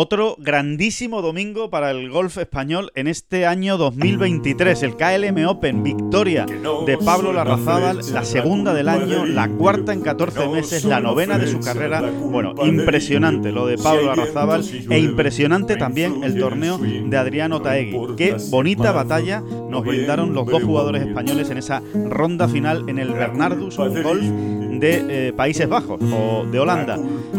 Otro grandísimo domingo para el golf español en este año 2023. El KLM Open, victoria de Pablo Larrazábal, la segunda del año, la cuarta en 14 meses, la novena de su carrera. Bueno, impresionante lo de Pablo Larrazábal e impresionante también el torneo de Adriano Taegui. Qué bonita batalla nos brindaron los dos jugadores españoles en esa ronda final en el Bernardus Golf de eh, Países Bajos o de Holanda.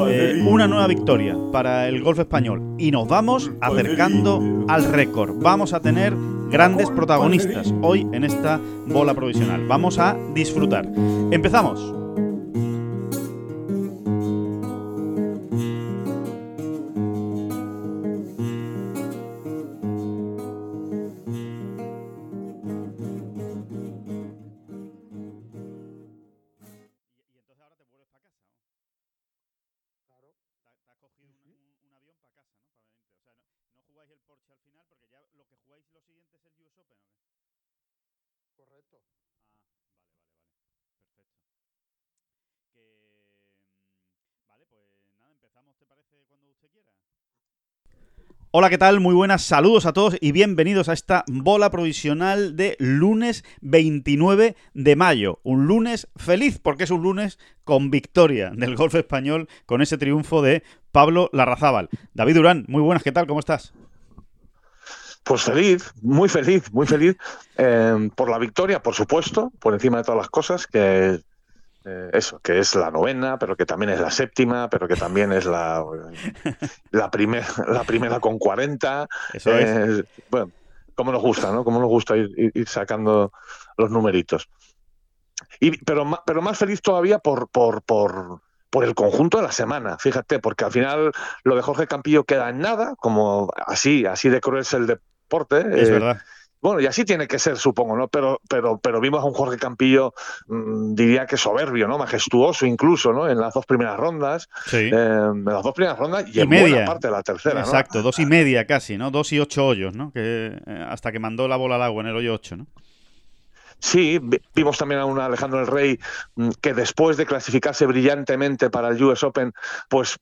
Eh, una nueva victoria para el golf español y nos vamos acercando al récord. Vamos a tener grandes protagonistas hoy en esta bola provisional. Vamos a disfrutar. Empezamos. Hola, ¿qué tal? Muy buenas, saludos a todos y bienvenidos a esta bola provisional de lunes 29 de mayo. Un lunes feliz porque es un lunes con victoria del golf español con ese triunfo de Pablo Larrazábal. David Durán, muy buenas, ¿qué tal? ¿Cómo estás? Pues feliz, muy feliz, muy feliz eh, por la victoria, por supuesto, por encima de todas las cosas, que eh, eso, que es la novena, pero que también es la séptima, pero que también es la, la, primer, la primera con 40. Eso es. Eh, bueno, como nos gusta, ¿no? Como nos gusta ir, ir sacando los numeritos. Y, pero, pero más feliz todavía por, por, por, por el conjunto de la semana, fíjate, porque al final lo de Jorge Campillo queda en nada, como así, así de cruel es el deporte. Es eh, verdad. Bueno, y así tiene que ser, supongo, ¿no? Pero, pero, pero vimos a un Jorge Campillo, mmm, diría que soberbio, ¿no? Majestuoso incluso, ¿no? En las dos primeras rondas. Sí. Eh, en las dos primeras rondas y, Y en media. buena parte de la tercera, Exacto, ¿no? dos y media casi, ¿no? Dos y ocho hoyos, ¿no? Que, eh, hasta que mandó la bola al agua en el hoyo 8, ¿no? Sí, vi- vimos también a un Alejandro el Rey mm, que después de clasificarse brillantemente para el US Open, pues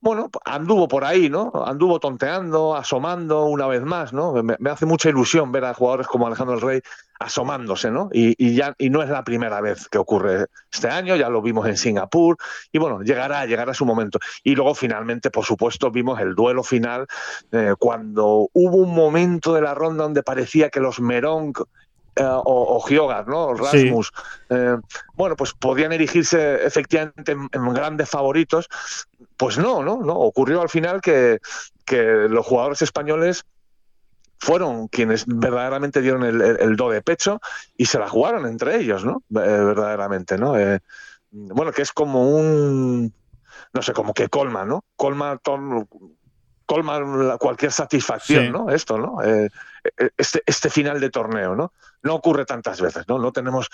bueno, anduvo por ahí, ¿no? Anduvo tonteando, asomando una vez más, ¿no? Me, hace mucha ilusión ver a jugadores como Alejandro el Rey asomándose, ¿no? Y, y ya y no es la primera vez que ocurre este año, ya lo vimos en Singapur y bueno, llegará, llegará su momento. Y luego finalmente, por supuesto, vimos el duelo final eh, cuando hubo un momento de la ronda donde parecía que los Merón eh, o, o Giogar, ¿no? Sí. Rasmus, eh, bueno, pues podían erigirse efectivamente en, en grandes favoritos. Pues no, ¿no? no ocurrió al final que, que los jugadores españoles fueron quienes verdaderamente dieron el, el- el do de pecho y se la jugaron entre ellos, ¿no? Eh, verdaderamente, ¿no? Eh, bueno, que es como un, no sé, como que colma, ¿no? Colma, ton- colma la- cualquier satisfacción, Sí. ¿no? Esto, ¿no? Eh, eh, este, este final de torneo, ¿no? No ocurre tantas veces, ¿no? No tenemos,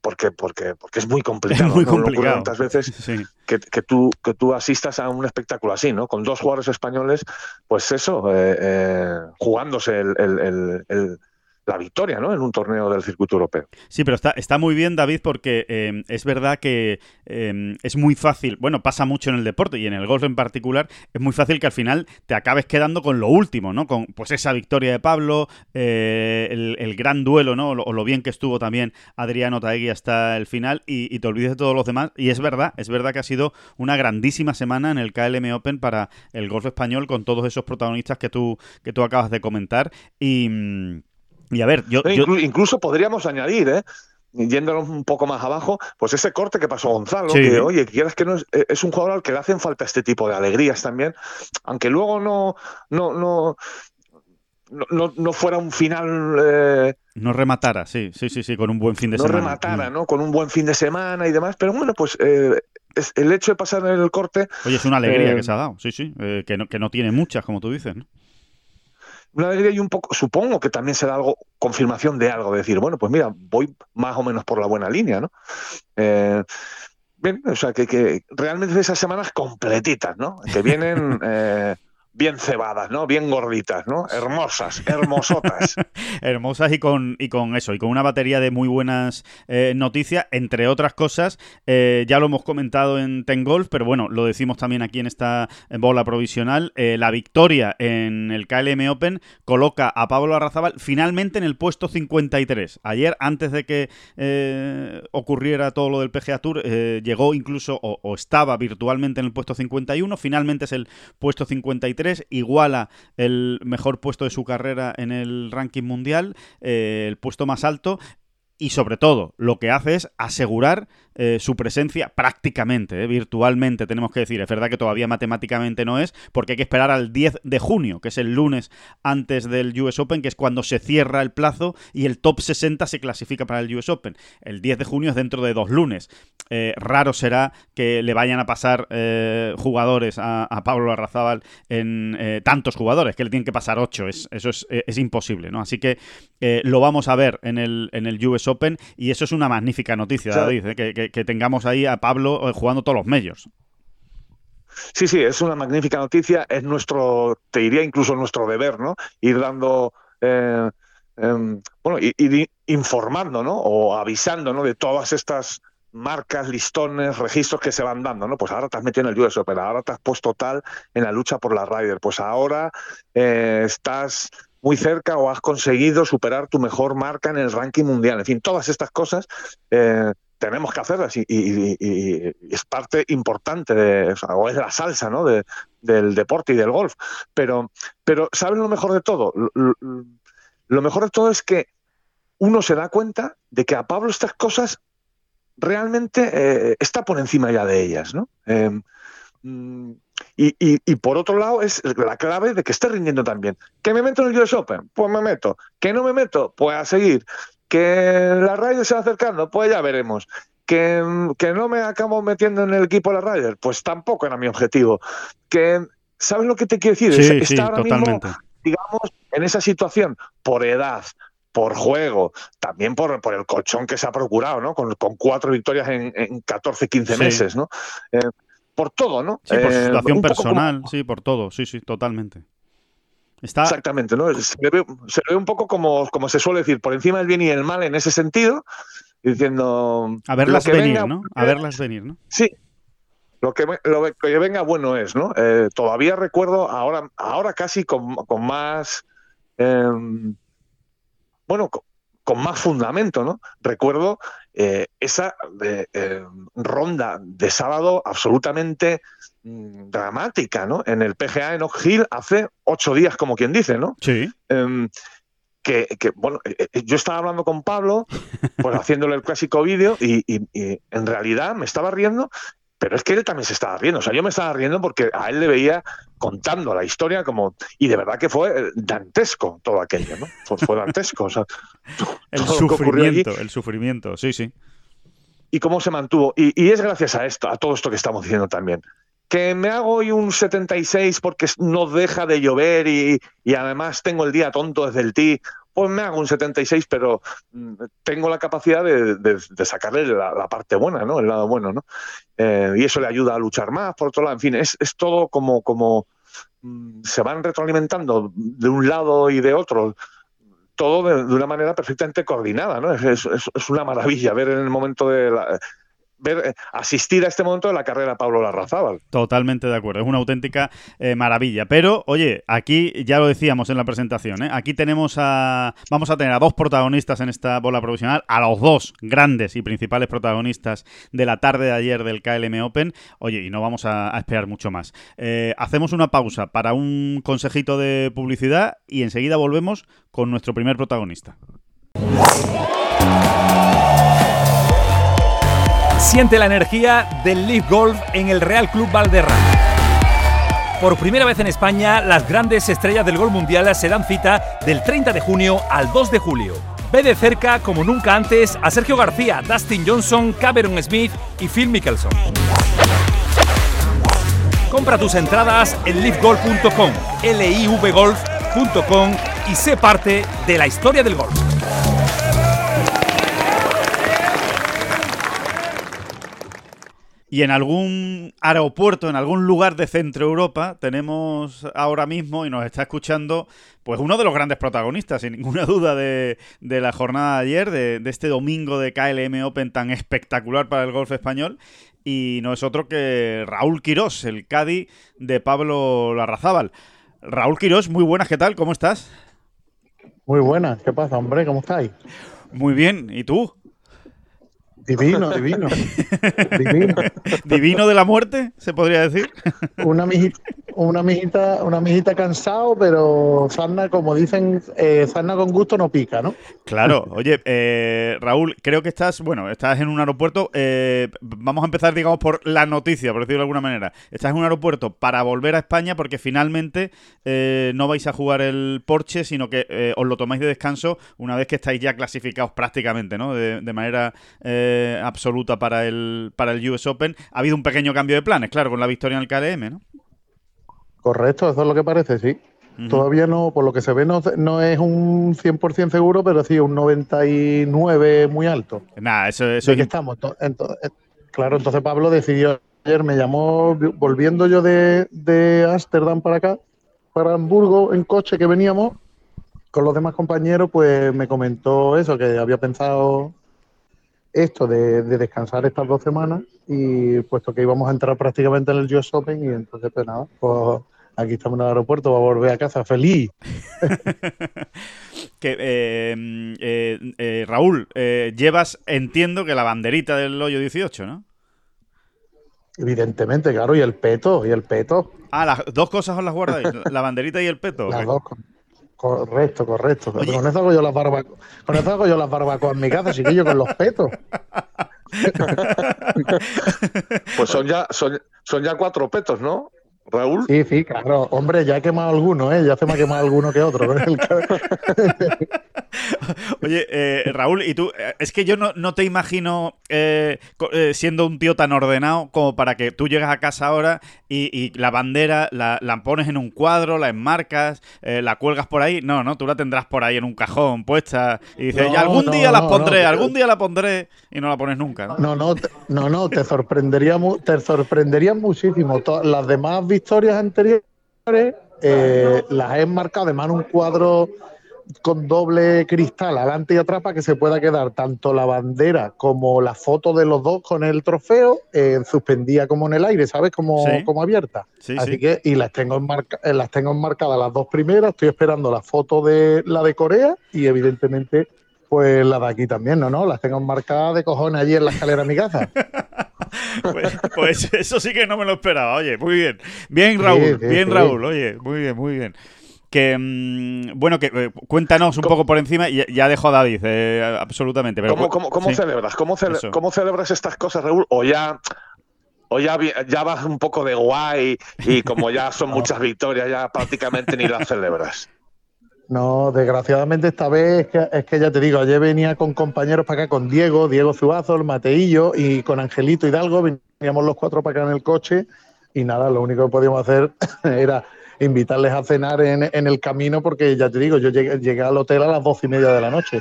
porque, porque, porque es muy complicado. Es muy ¿no? No ocurre complicado. tantas veces Sí. que, que tú, que tú asistas a un espectáculo así, ¿no? Con dos jugadores españoles, pues eso, eh, eh, jugándose el- el- el- el- la victoria, ¿no? En un torneo del circuito europeo. Sí, pero está, está muy bien, David, porque eh, es verdad que eh, es muy fácil, bueno, pasa mucho en el deporte y en el golf en particular, es muy fácil que al final te acabes quedando con lo último, ¿no? Con pues esa victoria de Pablo, eh, el, el gran duelo, ¿no? O lo, o lo bien que estuvo también Adriano Taegui hasta el final y, y te olvides de todos los demás. Y es verdad, es verdad que ha sido una grandísima semana en el KLM Open para el golf español con todos esos protagonistas que tú, que tú acabas de comentar. Y, mm, y a ver, yo... Yo- inclu- incluso podríamos añadir, ¿eh? Yéndonos un poco más abajo, pues ese corte que pasó Gonzalo, Sí. que oye, quieras que no es, es un jugador al que le hacen falta este tipo de alegrías también, aunque luego no, no, no, no, no, no fuera un final eh, No rematara, sí, sí, sí, sí, con un buen fin de no semana. rematara, Mm. ¿no? Con un buen fin de semana y demás, pero bueno, pues eh, es, el hecho de pasar el corte, Oye, es una alegría Eh, que se ha dado, sí, sí, que, no, que no tiene muchas, como tú dices, ¿no? Una alegría y un poco, supongo que también será algo, confirmación de algo, de decir, bueno, pues mira, voy más o menos por la buena línea, ¿no? Eh, bien, o sea, que, que realmente esas semanas completitas, ¿no? Que vienen eh, bien cebadas, ¿no? Bien gorditas, ¿no? Hermosas, hermosotas. Hermosas y con, y con eso, y con una batería de muy buenas eh, noticias, entre otras cosas, eh, ya lo hemos comentado en Ten Golf, pero bueno, lo decimos también aquí en esta bola provisional, eh, la victoria en el KLM Open coloca a Pablo Arrazábal finalmente en el puesto 53. Ayer, antes de que ocurriera todo lo del PGA Tour, llegó incluso, o, o estaba virtualmente en el puesto 51, finalmente es el puesto 53 iguala el mejor puesto de su carrera en el ranking mundial, eh, el puesto más alto, y sobre todo lo que hace es asegurar eh, su presencia prácticamente, eh, virtualmente, tenemos que decir. Es verdad que todavía matemáticamente no es, porque hay que esperar al 10 de junio, que es el lunes antes del US Open, que es cuando se cierra el plazo y el top 60 se clasifica para el US Open. El 10 de junio es dentro de dos lunes. Eh, raro será que le vayan a pasar jugadores a, Pablo Arrazábal en tantos jugadores, que le tienen que pasar 8. Es, eso es, imposible, ¿no? Así que lo vamos a ver en el, en el US Open y eso es una magnífica noticia, David, que que, tengamos ahí a Pablo eh, jugando todos los medios. Sí, sí, es una magnífica noticia. Es nuestro, te diría incluso nuestro deber, ¿no? Ir dando, eh, em, bueno, ir, informando, ¿no? O avisando, ¿no? De todas estas marcas, listones, registros que se van dando, ¿no? Pues ahora te has metido en el US Open, ahora te has puesto tal en la lucha por la Ryder, pues ahora eh, estás muy cerca o has conseguido superar tu mejor marca en el ranking mundial. En fin, todas estas cosas tenemos que hacerlas y, es parte importante de, o, es la salsa ¿no? de, del deporte y del golf. Pero, pero ¿saben lo mejor de todo? Lo, mejor de todo es que uno se da cuenta de que a Pablo estas cosas realmente eh, está por encima ya de ellas. ¿no? Em, mm, y, por otro lado es la clave de que esté rindiendo también. ¿Que me meto en el US Open? Pues me meto. ¿Que no me meto? Pues a seguir. ¿Que la Ryder se va acercando? Pues ya veremos. ¿Que, no me acabo metiendo en el equipo de la Ryder? Pues tampoco era mi objetivo. ¿Que, ¿Sabes lo que te quiero decir? Sí, Está ahora totalmente. mismo, digamos, en esa situación, por edad, por juego, también por, por el colchón que se ha procurado, ¿no? Con, cuatro victorias en, en 14, 15 meses, ¿no? Eh, por todo, ¿no? Sí, por eh, situación personal, sí, por todo, sí, sí, totalmente. Exactamente, ¿no? Se ve, un poco como, como se suele decir, por encima del bien y el mal en ese sentido, diciendo... A verlas venir, ¿no? A verlas venir, ¿no? Sí, lo que, lo que venga bueno es, ¿no? Eh, todavía recuerdo ahora, ahora casi con, con más, em, bueno, con, más fundamento, ¿no? Recuerdo eh, esa eh, ronda de sábado absolutamente Mm, dramática, ¿no? En el PGA en Oak Hill hace ocho días, como quien dice, ¿no? Sí. Em, que, bueno, eh, eh, yo estaba hablando con Pablo, pues haciéndole el clásico vídeo, y, en realidad me estaba riendo, pero es que él también se estaba riendo. O sea, yo me estaba riendo porque a él le veía contando la historia como. Y de verdad que fue eh, dantesco todo aquello, ¿no? Fue, dantesco. O sea, el sufrimiento, el sufrimiento, sí, sí. Y cómo se mantuvo. Y, y es gracias a esto, a todo esto que estamos diciendo también que me hago hoy un 76 porque no deja de llover y, además tengo el día tonto desde el tee, pues me hago un 76, pero mm, tengo la capacidad de, sacarle la, parte buena, ¿no? El lado bueno, ¿no? Eh, y eso le ayuda a luchar más, por otro lado, en fin, es, todo como, como mm, se van retroalimentando de un lado y de otro, todo de, una manera perfectamente coordinada, ¿no? Es, es, una maravilla ver en el momento de la, eh, asistir a este momento de la carrera Pablo Larrazábal. Totalmente de acuerdo, es una auténtica eh, maravilla. Pero, oye, aquí ya lo decíamos en la presentación, ¿eh? aquí tenemos a. Vamos a tener a dos protagonistas en esta bola profesional, a los dos grandes y principales protagonistas de la tarde de ayer del KLM Open. Oye, y no vamos a esperar mucho más. hacemos una pausa para un consejito de publicidad y enseguida volvemos con nuestro primer protagonista. Siente la energía del Leaf Golf en el Real Club Valderrama. Por primera vez en España, las grandes estrellas del golf mundial se dan cita del 30 de junio al 2 de julio. Ve de cerca, como nunca antes, a Sergio García, Dustin Johnson, Cameron Smith y Phil Mickelson. Compra tus entradas en livegolf.com, livgolf.com y sé parte de la historia del golf. Y en algún aeropuerto, en algún lugar de Centro Europa, tenemos ahora mismo y nos está escuchando pues uno de los grandes protagonistas, sin ninguna duda, de, la jornada de ayer, de, de, este domingo de KLM Open tan espectacular para el golf español. Y no es otro que Raúl Quirós, el Cádiz de Pablo Larrazábal. Raúl Quirós, muy buenas, ¿qué tal? ¿Cómo estás? Muy buenas, ¿qué pasa, hombre? ¿Cómo estáis? Muy bien, ¿y tú? Divino, divino. divino. ¿Divino de la muerte, se podría decir? Una mijita, una mijita, una mijita cansado, pero sarna, como dicen, eh, sarna con gusto no pica, ¿no? Claro. Oye, eh, Raúl, creo que estás, bueno, estás en un aeropuerto. Eh, vamos a empezar, digamos, por la noticia, por decirlo de alguna manera. Estás en un aeropuerto para volver a España porque finalmente no vais a jugar el Porsche, sino que os lo tomáis de descanso una vez que estáis ya clasificados prácticamente, ¿no? De, de manera absoluta para el, para el US Open. Ha habido un pequeño cambio de planes, claro, con la victoria en el KLM, ¿no? Correcto, eso es lo que parece, sí. Todavía no, por lo que se ve, no, no es un 100% seguro, pero sí un 99 muy alto. Nada, eso, eso es... que estamos. Entonces, eh, claro, entonces Pablo decidió ayer, me llamó, volviendo yo de Ámsterdam para acá, para Hamburgo, en coche que veníamos, con los demás compañeros, pues me comentó eso, que había pensado esto de, descansar estas dos semanas y puesto que íbamos a entrar prácticamente en el US Open y entonces pues nada, pues aquí estamos en el aeropuerto, va a volver a casa feliz. que eh, eh, eh, Raúl, llevas, entiendo que la banderita del hoyo 18, ¿no? Evidentemente, claro, y el peto, y el peto. Ah, las dos cosas os las guardáis, la banderita y el peto. Las dos, Correcto, correcto. Con eso hago yo las barbacoas. Con eso hago yo las barbacoas en mi casa, así que yo con los petos. pues son ya, son, son ya cuatro petos, ¿no? Raúl. Sí, sí, claro. Hombre, ya he quemado alguno, ¿eh? Ya se me ha quemado alguno que otro. Oye, eh, Raúl, y tú, eh, es que yo no, te imagino eh, siendo un tío tan ordenado como para que tú llegas a casa ahora y, la bandera la, pones en un cuadro, la enmarcas, la cuelgas por ahí. No, no, tú la tendrás por ahí en un cajón puesta y dices, ya algún día la pondré, algún día la pondré y no la pones nunca. No, no, no, no, te sorprendería, te sorprendería muchísimo. Las demás victorias anteriores las he enmarcado de mano un cuadro con doble cristal adelante y atrás para que se pueda quedar tanto la bandera como la foto de los dos con el trofeo eh, suspendida como en el aire, ¿sabes? Como, como abierta. Así que, y las tengo, eh, las tengo enmarcadas las dos primeras, estoy esperando la foto de la de Corea y evidentemente pues la de aquí también, ¿no? ¿no? Las tengo enmarcadas de cojones allí en la escalera de mi casa. pues, pues, eso sí que no me lo esperaba, oye, muy bien. Bien Raúl, bien Raúl, oye, muy bien, muy bien que mm, bueno que eh, cuéntanos un poco por encima y ya dejo a David eh, absolutamente pero ¿Cómo, celebras ¿Cómo, celebras estas cosas Raúl o ya o ya, ya vas un poco de guay y como ya son muchas victorias ya prácticamente ni las celebras no, desgraciadamente esta vez es que, ya te digo, ayer venía con compañeros para acá, con Diego, Diego Zuazo, el Mateillo y con Angelito Hidalgo, veníamos los cuatro para acá en el coche y nada, lo único que podíamos hacer era invitarles a cenar en, el camino porque ya te digo, yo llegué, al hotel a las doce y media de la noche.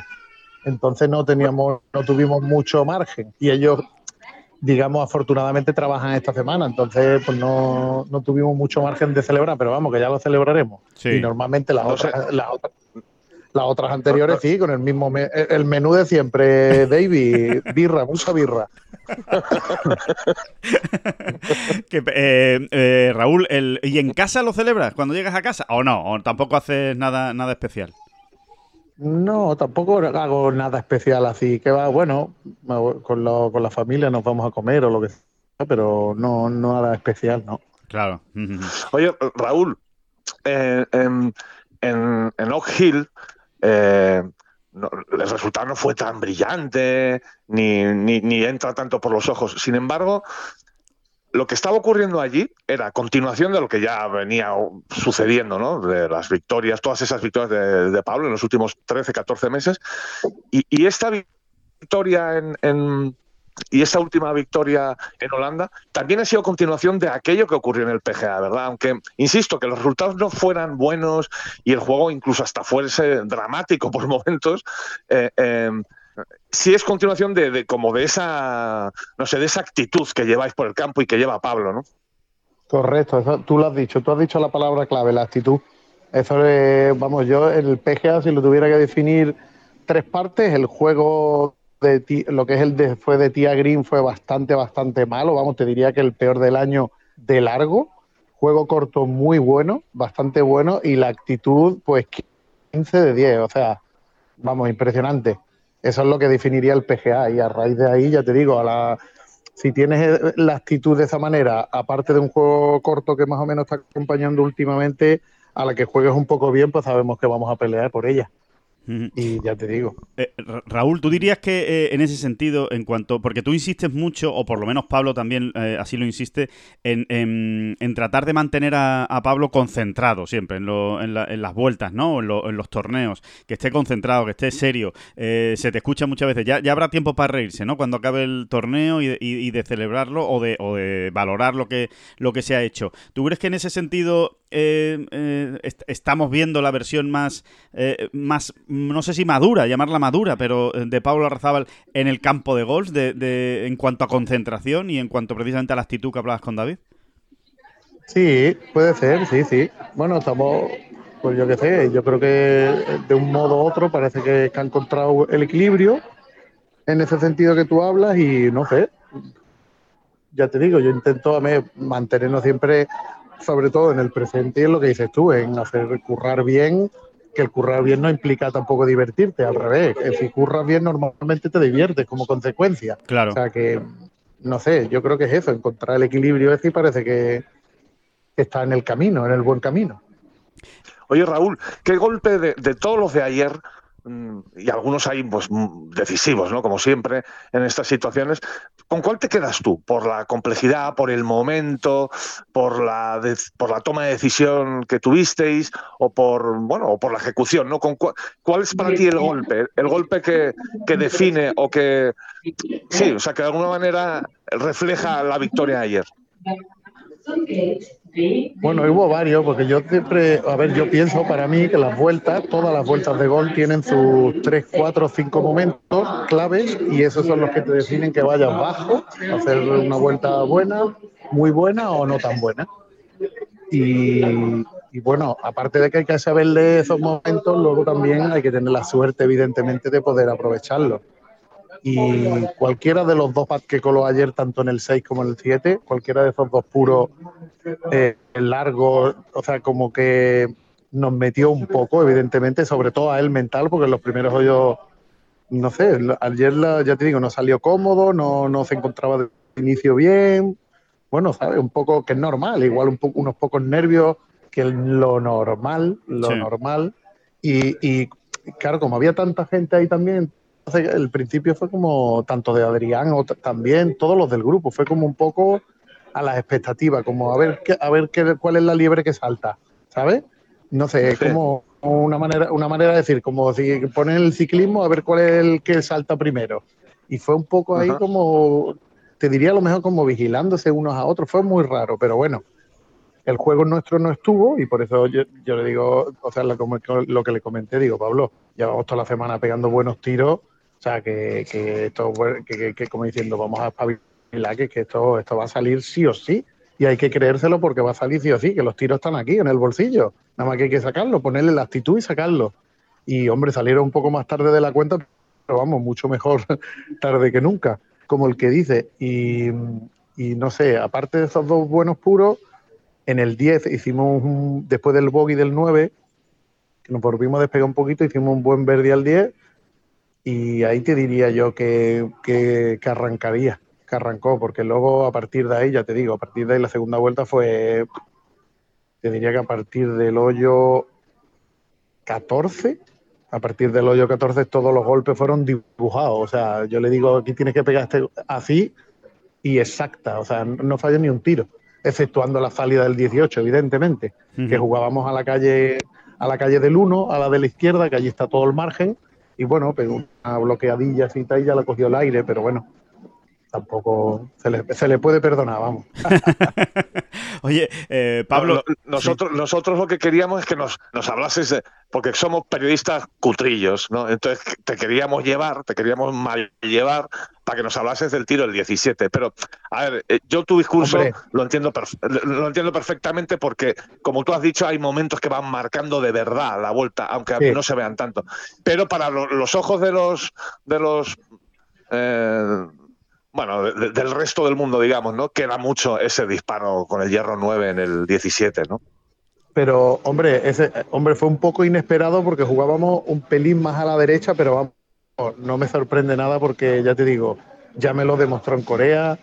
Entonces no teníamos, no tuvimos mucho margen. Y ellos, digamos, afortunadamente trabajan esta semana. Entonces, pues no, tuvimos mucho margen de celebrar, pero vamos, que ya lo celebraremos. Y normalmente las otras, las otras las otras anteriores sí, con el mismo el menú de siempre, David, birra, mucha birra. Eh, eh, Raúl, ¿y en casa lo celebras cuando llegas a casa? ¿O no? ¿O tampoco haces nada, nada especial? No, tampoco hago nada especial así. Que va, bueno, con, con la familia nos vamos a comer o lo que sea, pero no, nada especial, no. Claro. Oye, Raúl, en, en, en Oak Hill eh, el resultado no fue tan brillante, ni, ni, entra tanto por los ojos. Sin embargo, lo que estaba ocurriendo allí era continuación de lo que ya venía sucediendo, ¿no? De las victorias, todas esas victorias de, Pablo en los últimos 13, 14 meses. Y, esta victoria en, y esta última victoria en Holanda también ha sido continuación de aquello que ocurrió en el PGA, ¿verdad? Aunque, insisto, que los resultados no fueran buenos y el juego incluso hasta fuese dramático por momentos, eh, em, si es continuación de, como de esa, no sé, de esa actitud que lleváis por el campo y que lleva Pablo, ¿no? Correcto, eso, tú lo has dicho, tú has dicho la palabra clave, la actitud. Eso es, vamos, yo el PGA, si lo tuviera que definir tres partes, el juego de lo que es el de, fue de Tia Green fue bastante, bastante malo, vamos, te diría que el peor del año de largo, juego corto muy bueno, bastante bueno, y la actitud, pues 15 de 10, o sea, vamos, impresionante. Eso es lo que definiría el PGA y a raíz de ahí, ya te digo, a la, si tienes la actitud de esa manera, aparte de un juego corto que más o menos está acompañando últimamente, a la que juegues un poco bien, pues sabemos que vamos a pelear por ella. Y ya te digo. Eh, Raúl, ¿tú dirías que eh, en ese sentido, en cuanto. Porque tú insistes mucho, o por lo menos Pablo también eh, así lo insiste, en, en, tratar de mantener a, Pablo concentrado siempre en, en, las vueltas, ¿no? En, los torneos. Que esté concentrado, que esté serio. se te escucha muchas veces. Ya, ya habrá tiempo para reírse, ¿no? Cuando acabe el torneo y, y, de celebrarlo o de, o de valorar lo que, lo que se ha hecho. ¿Tú crees que en ese sentido estamos viendo la versión más. más no sé si madura, llamarla madura, pero eh, de Pablo Arrazábal en el campo de golf, de, en cuanto a concentración y en cuanto precisamente a la actitud que hablabas con David? Sí, puede ser, sí, sí. Bueno, estamos, pues yo qué sé, yo creo que de un modo u otro parece que, ha encontrado el equilibrio en ese sentido que tú hablas y no sé, ya te digo, yo intento mantenernos siempre, sobre todo en el presente y en lo que dices tú, en hacer currar bien que el currar bien no implica tampoco divertirte, al revés. Si curras bien, normalmente te diviertes como consecuencia. Claro. O sea que, no sé, yo creo que es eso, encontrar el equilibrio ese y parece que está en el camino, en el buen camino. Oye, Raúl, ¿qué golpe de, de todos los de ayer y algunos hay pues, mm, decisivos, ¿no? Como siempre en estas situaciones. ¿Con cuál te quedas tú? ¿Por la complejidad, por el momento, por la, por la toma de decisión que tuvisteis o por, bueno, o por la ejecución, ¿no? ¿Con cuál, es para ti el golpe? El golpe que, que define o que, sí, o sea, que de alguna manera refleja la victoria de ayer. Bueno, hubo varios, porque yo siempre, a ver, yo pienso para mí que las vueltas, todas las vueltas de gol tienen sus 3, 4, 5 momentos claves y esos son los que te definen que vayas bajo, hacer una vuelta buena, muy buena o no tan buena. Y, y bueno, aparte de que hay que saberle esos momentos, luego también hay que tener la suerte, evidentemente, de poder aprovecharlos y cualquiera de los dos que coló ayer, tanto en el 6 como en el 7, cualquiera de esos dos puros eh, largos, o sea, como que nos metió un poco, evidentemente, sobre todo a él mental, porque en los primeros hoyos, no sé, ayer ya te digo, no salió cómodo, no, no se encontraba de inicio bien, bueno, ¿sabes? Un poco que es normal, igual un poco, unos pocos nervios que lo normal, lo normal, y, y claro, como había tanta gente ahí también, el principio fue como tanto de Adrián o también todos los del grupo, fue como un poco a las expectativas, como a ver qué, a ver qué, cuál es la liebre que salta, ¿sabes? No sé, es como una manera, una manera de decir, como si ponen el ciclismo a ver cuál es el que salta primero. Y fue un poco ahí como, te diría a lo mejor como vigilándose unos a otros, fue muy raro, pero bueno, el juego nuestro no estuvo y por eso yo, le digo, o sea, lo, lo, que le comenté, digo, Pablo, llevamos toda la semana pegando buenos tiros o sea, que, que esto, que, que, como diciendo, vamos a espabilar, que, que esto, esto va a salir sí o sí. Y hay que creérselo porque va a salir sí o sí, que los tiros están aquí, en el bolsillo. Nada más que hay que sacarlo, ponerle la actitud y sacarlo. Y, hombre, salieron un poco más tarde de la cuenta, pero vamos, mucho mejor tarde que nunca, como el que dice. Y, y no sé, aparte de esos dos buenos puros, en el 10 hicimos, después del bogey del 9, que nos volvimos a despegar un poquito, hicimos un buen verde al 10 y ahí te diría yo que, que, arrancaría, que arrancó, porque luego a partir de ahí, ya te digo, a partir de ahí la segunda vuelta fue, te diría que a partir del hoyo 14, a partir del hoyo 14 todos los golpes fueron dibujados, o sea, yo le digo, aquí tienes que pegar este así y exacta, o sea, no falló ni un tiro, exceptuando la salida del 18, evidentemente, que jugábamos a la calle a la calle del 1, a la de la izquierda, que allí está todo el margen, y bueno, pero una bloqueadilla así y ya la cogió el aire, pero bueno, tampoco se le, se le puede perdonar, vamos. Oye, eh, Pablo. nosotros, nosotros lo que queríamos es que nos, nos hablases, porque somos periodistas cutrillos, ¿no? Entonces te queríamos llevar, te queríamos mal llevar para que nos hablases del tiro del 17. Pero, a ver, eh, yo tu discurso lo entiendo, lo entiendo perfectamente porque, como tú has dicho, hay momentos que van marcando de verdad la vuelta, aunque mí no se vean tanto. Pero para los ojos de los, de los eh, bueno, del resto del mundo, digamos, ¿no? Queda mucho ese disparo con el hierro 9 en el 17, ¿no? Pero, hombre, ese hombre fue un poco inesperado porque jugábamos un pelín más a la derecha, pero vamos, no me sorprende nada porque ya te digo, ya me lo demostró en Corea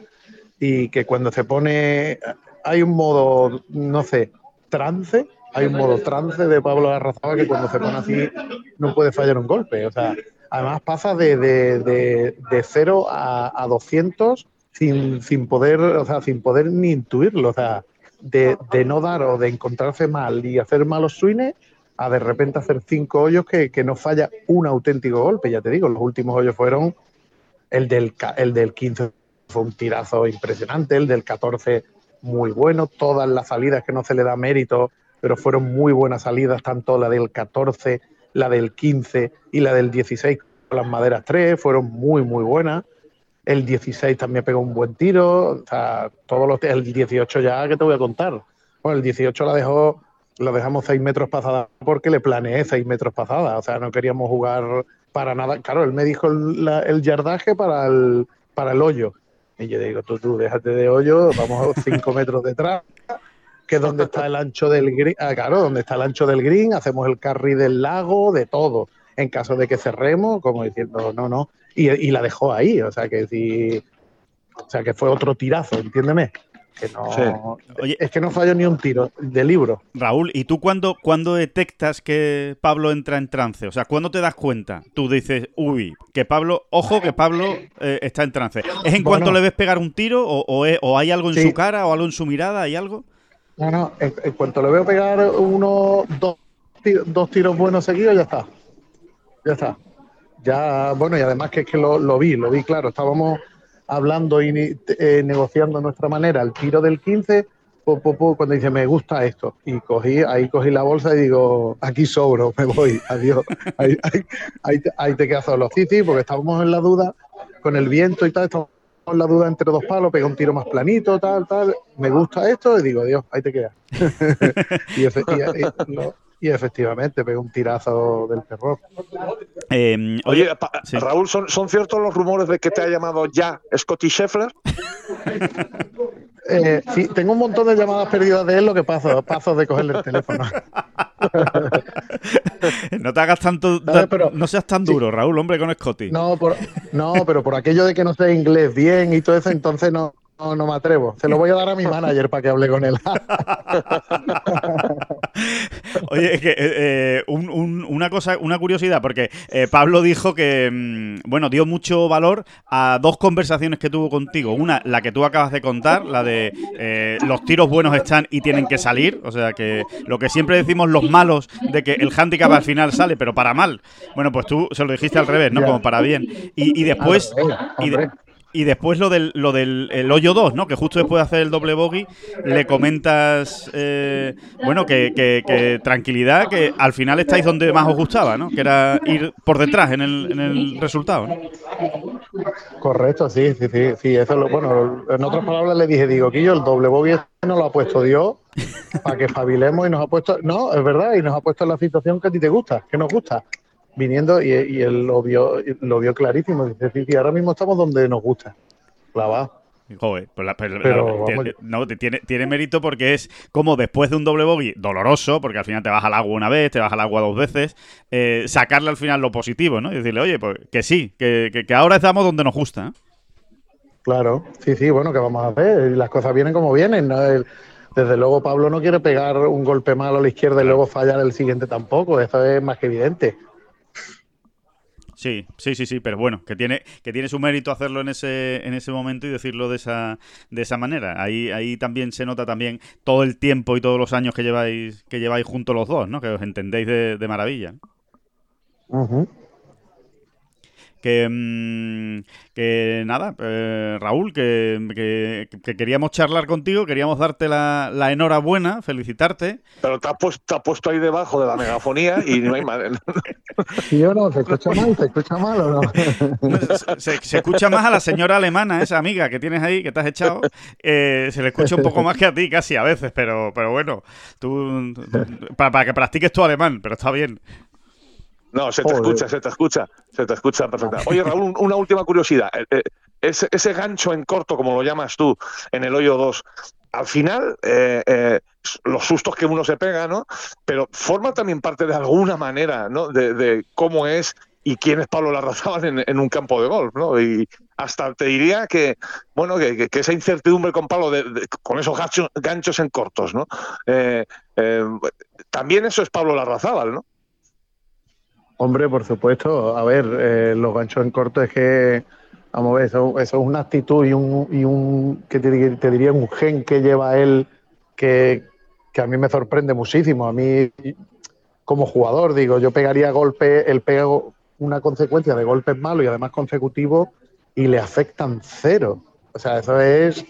y que cuando se pone, hay un modo, no sé, trance, hay un modo trance de Pablo Arrazaba que cuando se pone así no puede fallar un golpe, o sea, Además pasa de, de, de, 0 a, a 200 sin, sin, poder, o sea, sin poder ni intuirlo. O sea, de, de, no dar o de encontrarse mal y hacer malos swings a de repente hacer cinco hoyos que, que, no falla un auténtico golpe. Ya te digo, los últimos hoyos fueron el del, el del 15 fue un tirazo impresionante, el del 14 muy bueno, todas las salidas que no se le da mérito, pero fueron muy buenas salidas, tanto la del 14 la del 15 y la del 16 con las maderas 3 fueron muy, muy buenas. El 16 también pegó un buen tiro. O sea, todos los, el 18 ya, que te voy a contar? Bueno, el 18 la dejó, lo dejamos 6 metros pasada porque le planeé 6 metros pasada. O sea, no queríamos jugar para nada. Claro, él me dijo el, el yardaje para el, para el hoyo. Y yo digo, tú, tú, déjate de hoyo, vamos 5 metros detrás que es donde está el ancho del green, ah, claro, donde está el ancho del green, hacemos el carry del lago, de todo. En caso de que cerremos, como diciendo, no, no. Y, la dejó ahí, o sea que si, o sea que fue otro tirazo, entiéndeme. Que no, es que no falló ni un tiro de libro. Raúl, ¿y tú cuándo, cuando detectas que Pablo entra en trance? O sea, ¿cuándo te das cuenta? Tú dices, uy, que Pablo, ojo, que Pablo eh, está en trance. ¿Es en cuanto le ves pegar un tiro o, o, hay algo en su cara o algo en su mirada? ¿Hay algo? No, no, en, cuanto le veo pegar uno, dos, dos tiros buenos seguidos, ya está. Ya está. Ya, bueno, y además que es que lo, vi, lo vi claro. Estábamos hablando y eh, negociando nuestra manera. El tiro del 15, cuando dice, me gusta esto. Y cogí, ahí cogí la bolsa y digo, aquí sobro, me voy, adiós. ahí, ahí, ahí, te quedas solo. Sí, porque estábamos en la duda con el viento y tal, estábamos la duda entre dos palos, pega un tiro más planito, tal, tal. Me gusta esto y digo, Dios, ahí te quedas. y, efectivamente, pega un tirazo del terror. Em, oye, Raúl, ¿son, ¿son ciertos los rumores de que te ha llamado ya Scotty Scheffler? Eh, sí, tengo un montón de llamadas perdidas de él, lo que paso, paso de cogerle el teléfono. no te hagas tanto, no seas tan duro, Raúl, hombre, con Scotty. No, no, pero por aquello de que no sé inglés bien y todo eso, entonces no, no, no me atrevo. Se lo voy a dar a mi manager para que hable con él. Oye, es que eh, eh, una cosa, una curiosidad, porque eh, Pablo dijo que, mm, bueno, dio mucho valor a dos conversaciones que tuvo contigo. Una, la que tú acabas de contar, la de los tiros buenos están y tienen que salir. O sea, que lo que siempre decimos los malos de que el handicap al final sale, pero para mal. Bueno, pues tú se lo dijiste al revés, ¿no? Como para bien. Y, después... Y después lo del, lo del el hoyo 2, ¿no? Que justo después de hacer el doble bogey le comentas, eh, bueno, que, que, tranquilidad, que al final estáis donde más os gustaba, ¿no? Que era ir por detrás en el, en el resultado, ¿no? Correcto, sí, sí, sí, sí. Eso lo, bueno, en otras palabras le dije, digo, yo el doble bogey este no lo ha puesto Dios para que espabilemos y nos ha puesto, no, es verdad, y nos ha puesto en la situación que a ti te gusta, que nos gusta viniendo y, él lo vio, lo vio clarísimo. Dice, sí, ahora mismo estamos donde nos gusta. Clavado. Joder, pues pero, tiene, no, tiene, tiene, mérito porque es como después de un doble bogey doloroso, porque al final te vas al agua una vez, te vas al agua dos veces, eh, sacarle al final lo positivo, ¿no? Y decirle, oye, pues que sí, que, que, ahora estamos donde nos gusta. ¿eh? Claro, sí, sí, bueno, que vamos a hacer? Las cosas vienen como vienen, desde luego Pablo no quiere pegar un golpe malo a la izquierda y luego fallar el siguiente tampoco, eso es más que evidente. Sí, sí, sí, sí, pero bueno, que tiene, que tiene su mérito hacerlo en ese, en ese momento y decirlo de esa, de esa manera. Ahí, ahí también se nota también todo el tiempo y todos los años que lleváis, que lleváis juntos los dos, ¿no? Que os entendéis de, maravilla. Que, mm, que nada, eh, Raúl, que, que, queríamos charlar contigo, queríamos darte la, la, enhorabuena, felicitarte. Pero te has, puesto, puesto ahí debajo de la megafonía y no hay madre. ¿Sí o no? ¿Se escucha mal? ¿Se escucha mal o no? Se, se, escucha más a la señora alemana, esa amiga que tienes ahí, que te has echado. Eh, se le escucha un poco más que a ti casi a veces, pero, pero bueno, tú, para, para que practiques tu alemán, pero está bien. No, se te escucha, se te escucha, se te escucha perfectamente. Oye, Raúl, una última curiosidad. Eh, eh, ese, ese, gancho en corto, como lo llamas tú, en el hoyo 2, al final, eh, los sustos que uno se pega, ¿no? Pero forma también parte de alguna manera, ¿no? De, cómo es y quién es Pablo Larrazábal en, en, un campo de golf, ¿no? Y hasta te diría que, bueno, que, esa incertidumbre con Pablo, con esos ganchos, ganchos, en cortos, ¿no? también eso es Pablo Larrazábal, ¿no? Hombre, por supuesto. A ver, eh, los ganchos en corto es que, vamos a ver, eso, es una actitud y un, y un que te, diría un gen que lleva él que, a mí me sorprende muchísimo. A mí, como jugador, digo, yo pegaría golpe, él pega una consecuencia de golpes malos y además consecutivos y le afectan cero. O sea, eso es,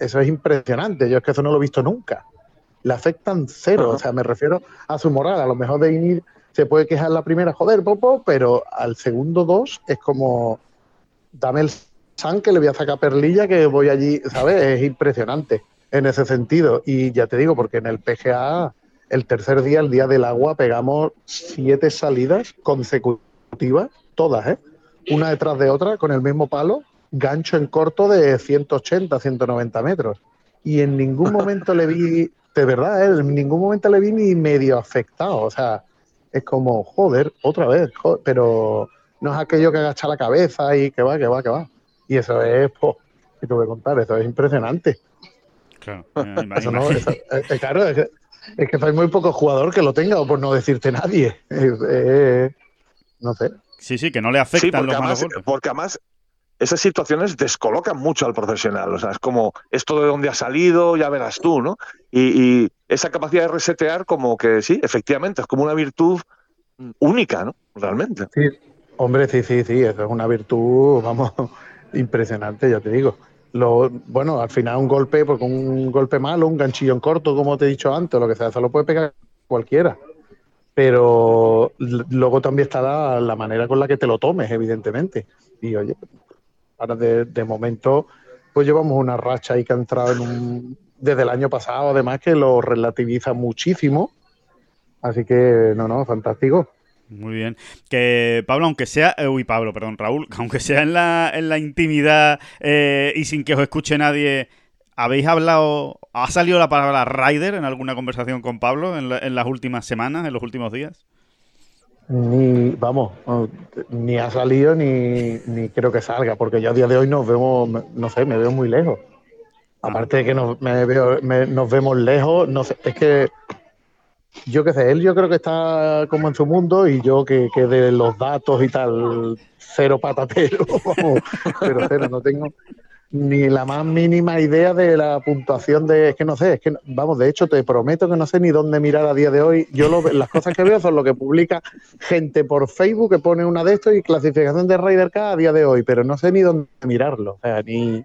eso es impresionante. Yo es que eso no lo he visto nunca. Le afectan cero. O sea, me refiero a su moral. A lo mejor de ir se puede quejar la primera, joder, Popo, pero al segundo dos es como, dame el san que le voy a sacar perlilla que voy allí, ¿sabes? Es impresionante en ese sentido. Y ya te digo, porque en el PGA, el tercer día, el día del agua, pegamos siete salidas consecutivas, todas, ¿eh? Una detrás de otra, con el mismo palo, gancho en corto de 180, 190 metros. Y en ningún momento le vi, de verdad, ¿eh? en ningún momento le vi ni medio afectado. O sea, es como, joder, otra vez, pero no es aquello que agacha la cabeza y que va, que va, que va. Y eso es, pues, que te voy a contar, eso es impresionante. Claro, es, claro, es que, es que hay muy poco jugador que lo tenga, o por no decirte nadie. no sé. Sí, sí, que no le afectan los además, Porque además esas situaciones descolocan mucho al profesional. O sea, es como esto de dónde ha salido, ya verás tú, ¿no? Y, esa capacidad de resetear, como que sí, efectivamente, es como una virtud única, ¿no? Realmente. Sí, hombre, sí, sí, sí, eso es una virtud, vamos, impresionante, ya te digo. Bueno, al final un golpe, porque un golpe malo, un ganchillo en corto, como te he dicho antes, lo que sea, eso lo puede pegar cualquiera. Pero luego también está la, la manera con la que te lo tomes, evidentemente. Y oye, Ahora, de, momento, pues llevamos una racha ahí que ha entrado en un, desde el año pasado, además, que lo relativiza muchísimo. Así que, no, no, fantástico. Muy bien. Que Pablo, aunque sea, eh, uy Pablo, perdón, Raúl, aunque sea en la, en la intimidad eh, y sin que os escuche nadie, ¿habéis hablado, ha salido la palabra rider en alguna conversación con Pablo en, en las últimas semanas, en los últimos días? Ni, vamos, ni ha salido ni, ni, creo que salga, porque yo a día de hoy nos vemos, no sé, me veo muy lejos. Aparte de que nos, me veo, vemos lejos, no sé, es que yo qué sé, él yo creo que está como en su mundo y yo que, que de los datos y tal, cero patatero, pero cero, no tengo, ni la más mínima idea de la puntuación de. Es que no sé, es que, vamos, de hecho, te prometo que no sé ni dónde mirar a día de hoy. Yo lo, las cosas que veo son lo que publica gente por Facebook que pone una de estos y clasificación de Raider K a día de hoy, pero no sé ni dónde mirarlo. O sea, ni.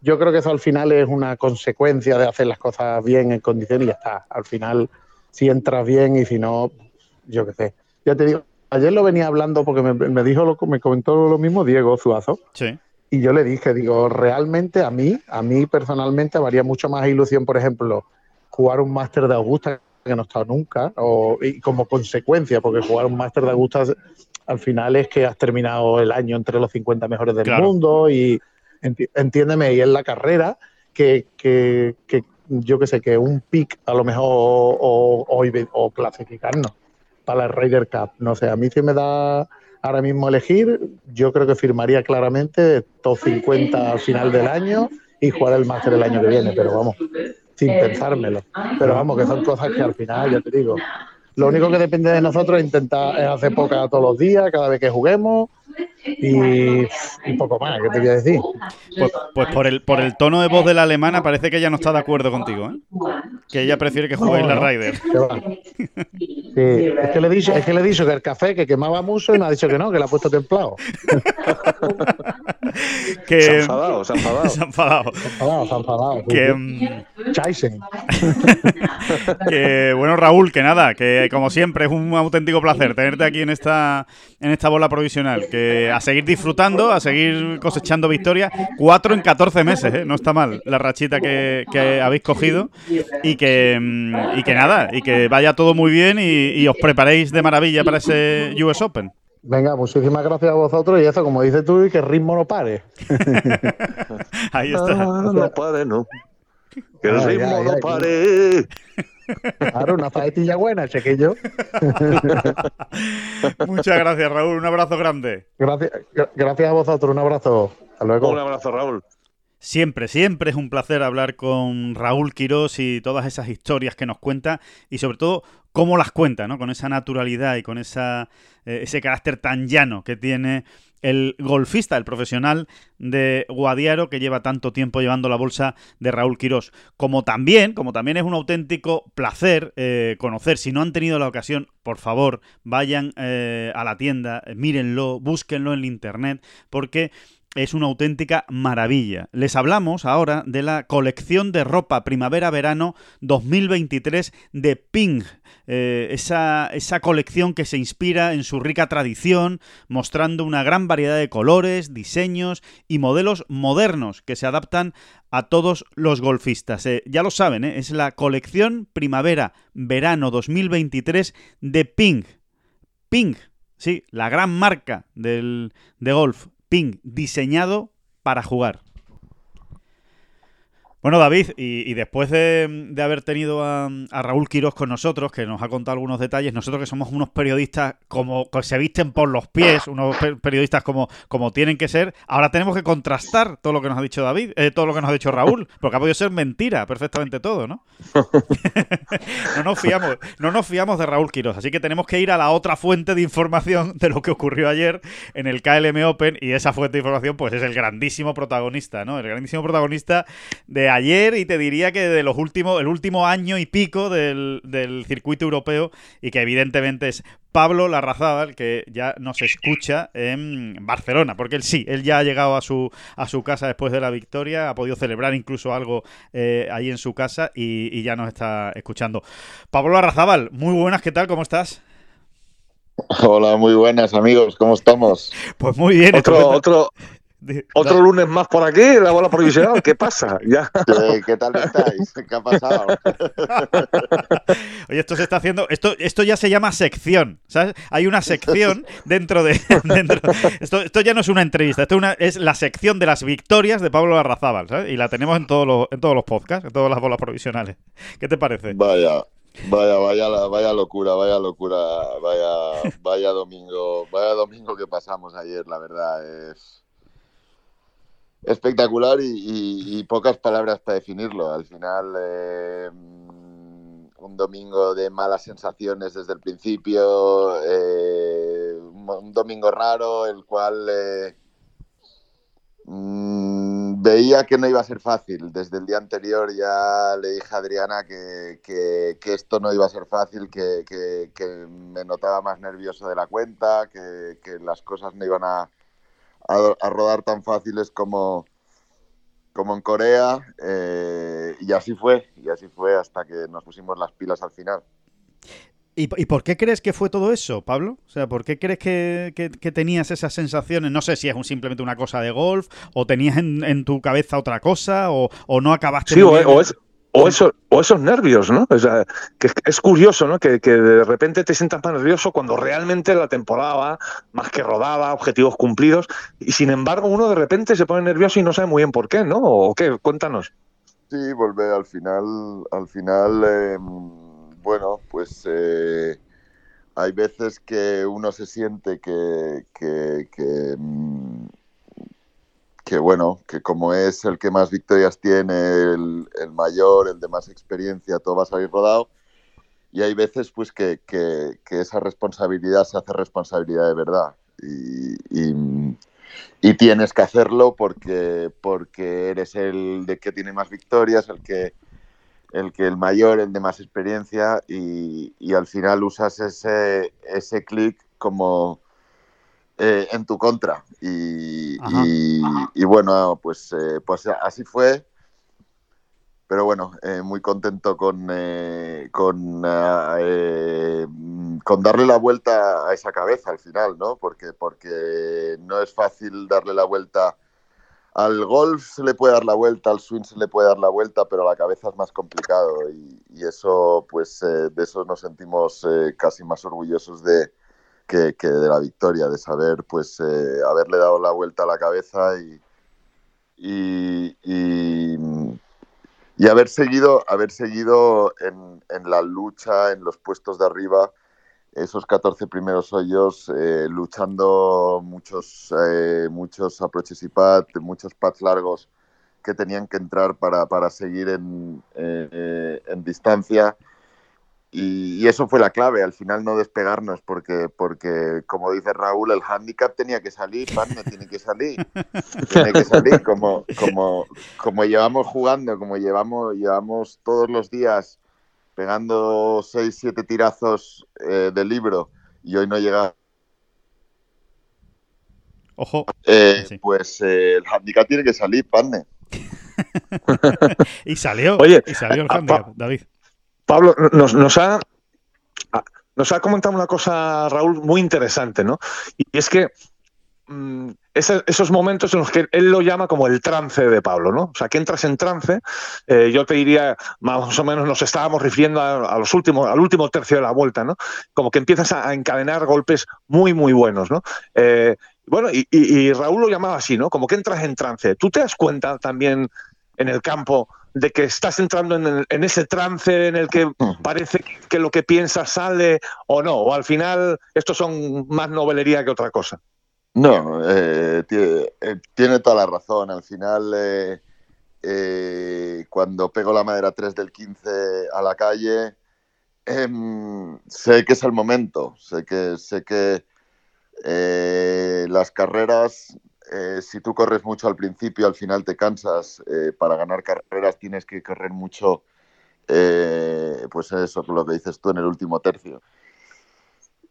Yo creo que eso al final es una consecuencia de hacer las cosas bien en condiciones y ya está. Al final, si entras bien y si no, yo qué sé. Ya te digo, ayer lo venía hablando porque me, me dijo, lo, me comentó lo mismo Diego Zuazo. Sí y yo le dije, digo, realmente a mí, a mí personalmente me haría mucho más ilusión, por ejemplo, jugar un máster de Augusta que no he estado nunca, o, y como consecuencia, porque jugar un máster de Augusta al final es que has terminado el año entre los 50 mejores del mundo y entiéndeme, y en la carrera que, que, que yo que sé, que un pick a lo mejor o, o, o clasificarnos para el Ryder Cup, no sé, a mí sí me da ahora mismo elegir, yo creo que firmaría claramente top 50 al final del año y jugar el máster el año que viene, pero vamos, sin pensármelo. Pero vamos, que son cosas que al final, ya te digo, lo único que depende de nosotros es intentar hacer poca todos los días, cada vez que juguemos. Y, poco más, ¿qué te voy a decir? Pues, pues, por, el, por el tono de voz de la alemana parece que ella no está de acuerdo contigo, ¿eh? Que ella prefiere que juegues la Ryder. Sí, es que le he dicho, es que le he dicho que el café que quemaba mucho y me ha dicho que no, que le ha puesto templado. que... Se ha enfadado, se ha enfadado. Se ha enfadado. Se ha enfadado, se ha enfadado. sí, Que, sí. Chaisen. que, bueno, Raúl, que nada, que como siempre es un auténtico placer tenerte aquí en esta, en esta bola provisional. Que a seguir disfrutando, a seguir cosechando victorias. Cuatro en 14 meses, ¿eh? no está mal la rachita que, que habéis cogido. Y que, mm, y que nada, y que vaya todo muy bien y, y os preparéis de maravilla para ese US Open. Venga, muchísimas gracias a vosotros y eso, como dices tú, y que el ritmo no pare. Ahí está. Ah, no pare, no. Que el ritmo ay, no ay. pare. Claro, una faetilla buena, chequillo. Muchas gracias, Raúl. Un abrazo grande. Gracias, gra- gracias a vosotros, un abrazo. Hasta luego. Un abrazo, Raúl. Siempre, siempre es un placer hablar con Raúl Quirós y todas esas historias que nos cuenta y sobre todo cómo las cuenta, ¿no? Con esa naturalidad y con esa, eh, ese carácter tan llano que tiene el golfista, el profesional de Guadiaro que lleva tanto tiempo llevando la bolsa de Raúl Quirós. Como también, como también es un auténtico placer eh, conocer, si no han tenido la ocasión, por favor, vayan eh, a la tienda, mírenlo, búsquenlo en internet, porque es una auténtica maravilla. Les hablamos ahora de la colección de ropa primavera-verano 2023 de Ping. Eh, esa, esa colección que se inspira en su rica tradición, mostrando una gran variedad de colores, diseños y modelos modernos que se adaptan a todos los golfistas. Eh, ya lo saben, eh, es la colección primavera-verano 2023 de Ping. Ping, sí, la gran marca del, de golf. Ping, diseñado para jugar. Bueno, David, y, después de, haber tenido a, Raúl Quirós con nosotros, que nos ha contado algunos detalles, nosotros que somos unos periodistas como se visten por los pies, unos pe- periodistas como, como tienen que ser, ahora tenemos que contrastar todo lo que nos ha dicho David, eh, todo lo que nos ha dicho Raúl, porque ha podido ser mentira perfectamente todo, ¿no? no nos fiamos, no nos fiamos de Raúl Quirós, así que tenemos que ir a la otra fuente de información de lo que ocurrió ayer en el KLM Open y esa fuente de información pues es el grandísimo protagonista, ¿no? El grandísimo protagonista de ayer y te diría que de los últimos, el último año y pico del, del circuito europeo y que evidentemente es Pablo Larrazábal, que ya nos escucha en Barcelona, porque él sí, él ya ha llegado a su, a su casa después de la victoria, ha podido celebrar incluso algo eh, ahí en su casa y, y ya nos está escuchando. Pablo Larrazábal, muy buenas, ¿qué tal? ¿Cómo estás? Hola, muy buenas amigos, ¿cómo estamos? Pues muy bien. Otro, estupendo. Otro, otro lunes más por aquí, la bola provisional. ¿Qué pasa? Ya. ¿Qué, qué tal estáis? ¿Qué ha pasado? Oye, esto se está haciendo. Esto, esto ya se llama sección. ¿Sabes? Hay una sección dentro de. dentro- esto, esto ya no es una entrevista, esto es, una- es la sección de las victorias de Pablo Arrazábal, ¿sabes? Y la tenemos en todos los, en todos los podcasts, en todas las bolas provisionales. ¿Qué te parece? Vaya, vaya, vaya, vaya locura, vaya locura, vaya, vaya domingo, vaya domingo que pasamos ayer, la verdad es espectacular y, pocas palabras para definirlo. Al final, eh, un domingo de malas sensaciones desde el principio, eh, un, domingo raro, el cual eh, mm, veía que no iba a ser fácil. Desde el día anterior ya le dije a Adriana que, que- esto no iba a ser fácil, que, que- me notaba más nervioso de la cuenta, que las cosas no iban a, a- a rodar tan fáciles como, como en Corea. eh, y así fue, y así fue hasta que nos pusimos las pilas al final. ¿Y, y por qué crees que fue todo eso, Pablo? O sea, ¿por qué crees que, que- que tenías esas sensaciones? No sé si es un- simplemente una cosa de golf, o tenías en, en tu cabeza otra cosa, o, o no acabaste Sí, muy o, bien. o es- o eso- o esos nervios, ¿no? O sea, que es- curioso, ¿no? Que, que de repente te sientas más nervioso cuando realmente la temporada más que rodada, objetivos cumplidos, y sin embargo uno de repente se pone nervioso y no sabe muy bien por qué, ¿no? ¿O qué? Cuéntanos. Sí, volver al final, al final, eh, bueno, pues eh, hay veces que uno se siente que, mm, que, bueno, que como es el que más victorias tiene, el, mayor, el de más experiencia, todo va a salir rodado. Y hay veces pues que, que- esa responsabilidad se hace responsabilidad de verdad. Y, y- y tienes que hacerlo porque, porque eres el de que tiene más victorias, el que, el que el mayor, el de más experiencia y, y al final usas ese, ese clic como eh, en tu contra. Y, y, y bueno, pues, eh, pues así fue. Pero bueno, eh, muy contento con, eh, con, eh, con darle la vuelta a esa cabeza al final, ¿no? Porque, porque no es fácil darle la vuelta al golf se le puede dar la vuelta, al swing se le puede dar la vuelta, pero a la cabeza es más complicado y, y eso, pues, eh, de eso nos sentimos eh, casi más orgullosos de que, de la victoria, de saber, pues, eh, haberle dado la vuelta a la cabeza y, y, y, y haber seguido, haber seguido en, en, la lucha, en los puestos de arriba, esos 14 primeros hoyos, eh, luchando muchos, eh, muchos approaches y pads, muchos pads largos que tenían que entrar para, para seguir en, eh, en distancia. Y, y, eso fue la clave, al final no despegarnos, porque, porque como dice Raúl, el handicap tenía que salir, no tiene que salir. Tiene que salir, como, como, como llevamos jugando, como llevamos, llevamos todos los días pegando 6, 7 tirazos eh, del libro y hoy no llega. Ojo. Eh, sí. Pues eh, el handicap tiene que salir, Padne. y salió. Oye, y salió el handicap, David. Pablo, nos, nos, ha, nos ha comentado una cosa, Raúl, muy interesante, ¿no? Y es que ese, esos momentos en los que él lo llama como el trance de Pablo, ¿no? O sea, que entras en trance, eh, yo te diría, más o menos nos estábamos refiriendo a, los últimos, al último tercio de la vuelta, ¿no? Como que empiezas a, encadenar golpes muy, muy buenos, ¿no? Eh, bueno, y, y Raúl lo llamaba así, ¿no? Como que entras en trance. ¿Tú te das cuenta también en el campo de que estás entrando en, el, en, ese trance en el que parece que lo que piensas sale o no, o al final estos son más novelería que otra cosa. No, eh, tiene, eh, tiene, toda la razón. Al final, eh, cuando pego la madera 3 del 15 a la calle, em, sé que es el momento, sé que, sé que las carreras eh, si tú corres mucho al principio, al final te cansas. Eh, para ganar carreras tienes que correr mucho, eh, pues eso, lo que dices tú en el último tercio.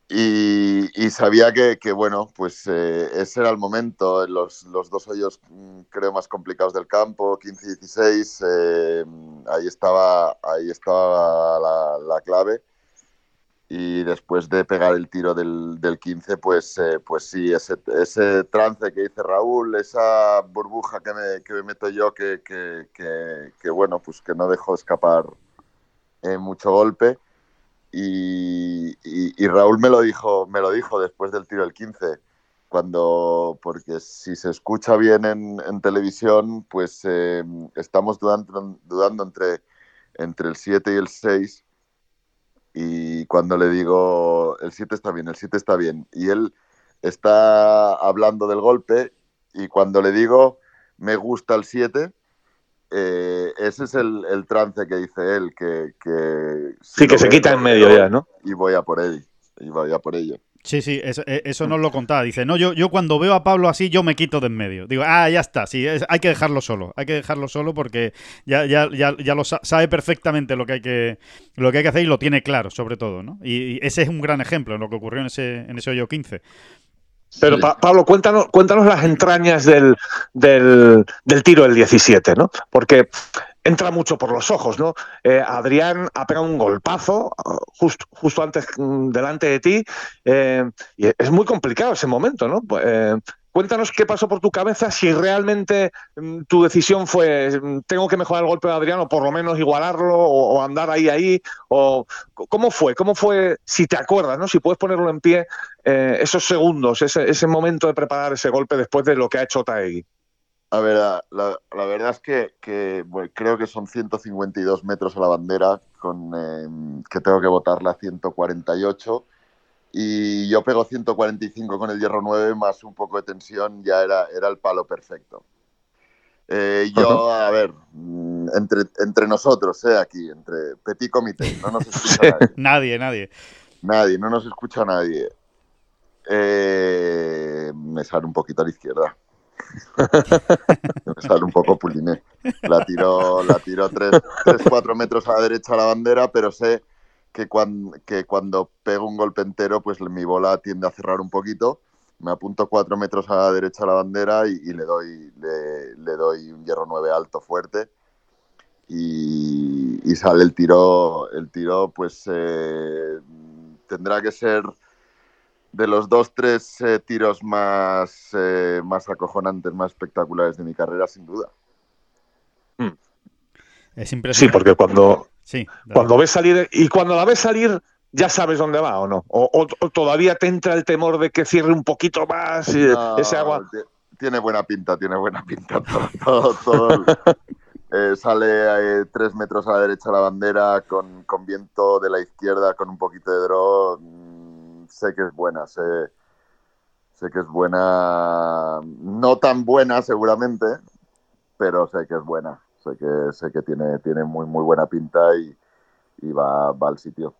Y, sabía que, bueno, pues eh, ese era el momento. Los, los, dos hoyos, mm, creo, más complicados del campo, 15 y 16, eh, ahí estaba, ahí estaba la clave y después de pegar el tiro del, del 15, pues, eh, pues sí, ese, ese, trance que dice Raúl, esa burbuja que me, que me meto yo, que, que, que, bueno, pues que no dejo escapar eh, mucho golpe. Y, y, y, Raúl me lo dijo, me lo dijo después del tiro del 15, cuando, porque si se escucha bien en, en televisión, pues eh, estamos dudando, dudando entre, entre el 7 y el 6 y cuando le digo el 7 está bien, el 7 está bien, y él está hablando del golpe, y cuando le digo me gusta el 7, eh, ese es el, el, trance que dice él, que... que si sí, que se quita en medio ya, ¿no? Y voy a por él, y voy a por ello. Sí, sí, eso, eh, eso nos lo contaba. Dice, no, yo, yo cuando veo a Pablo así, yo me quito de en medio. Digo, ah, ya está, sí, es, hay que dejarlo solo. Hay que dejarlo solo porque ya, ya, ya, ya lo sabe perfectamente lo que, hay que, lo que hay que hacer y lo tiene claro, sobre todo, ¿no? Y, y ese es un gran ejemplo en lo que ocurrió en ese, en ese hoyo 15. Pero pa Pablo, cuéntanos, cuéntanos las entrañas del, del, del tiro del 17, ¿no? Porque entra mucho por los ojos, ¿no? Eh, Adrián ha pegado un golpazo justo, justo antes delante de ti eh, y es muy complicado ese momento, ¿no? Eh, cuéntanos qué pasó por tu cabeza, si realmente mm, tu decisión fue tengo que mejorar el golpe de Adrián o por lo menos igualarlo o, andar ahí ahí o cómo fue, cómo fue, si te acuerdas, ¿no? Si puedes ponerlo en pie esos segundos, ese, ese, momento de preparar ese golpe después de lo que ha hecho Taegui. A ver, la, la, la, verdad es que, que bueno, creo que son 152 metros a la bandera, con eh, que tengo que votarla a 148. Y yo pego 145 con el hierro 9, más un poco de tensión, ya era, era el palo perfecto. Eh, yo, a ver, mm, entre, entre nosotros, eh, aquí, entre Petit Comité, no nos escucha nadie. nadie, nadie. Nadie, no nos escucha nadie. Eh, me sale un poquito a la izquierda. Sale un poco puliné. La tiro, la tiro 3-4 metros a la derecha a la bandera, pero sé que cuando, que cuando pego un golpe entero, pues mi bola tiende a cerrar un poquito. Me apunto 4 metros a la derecha a la bandera y, le, doy, le, doy un hierro 9 alto fuerte. Y, y, sale el tiro, el tiro pues eh, tendrá que ser de los dos, tres eh, tiros más, eh, más acojonantes, más espectaculares de mi carrera, sin duda. Hmm. Es impresionante. Sí, porque cuando, sí, cuando ves salir, y cuando la ves salir, ya sabes dónde va o no. O, todavía te entra el temor de que cierre un poquito más y ese agua. Tiene buena pinta, tiene buena pinta. Todo, todo, eh, sale tres metros a la derecha la bandera con, con viento de la izquierda, con un poquito de draw sé que es buena, sé, sé que es buena, no tan buena seguramente, pero sé que es buena, sé que, sé que tiene, tiene muy, muy buena pinta y, va, va al sitio.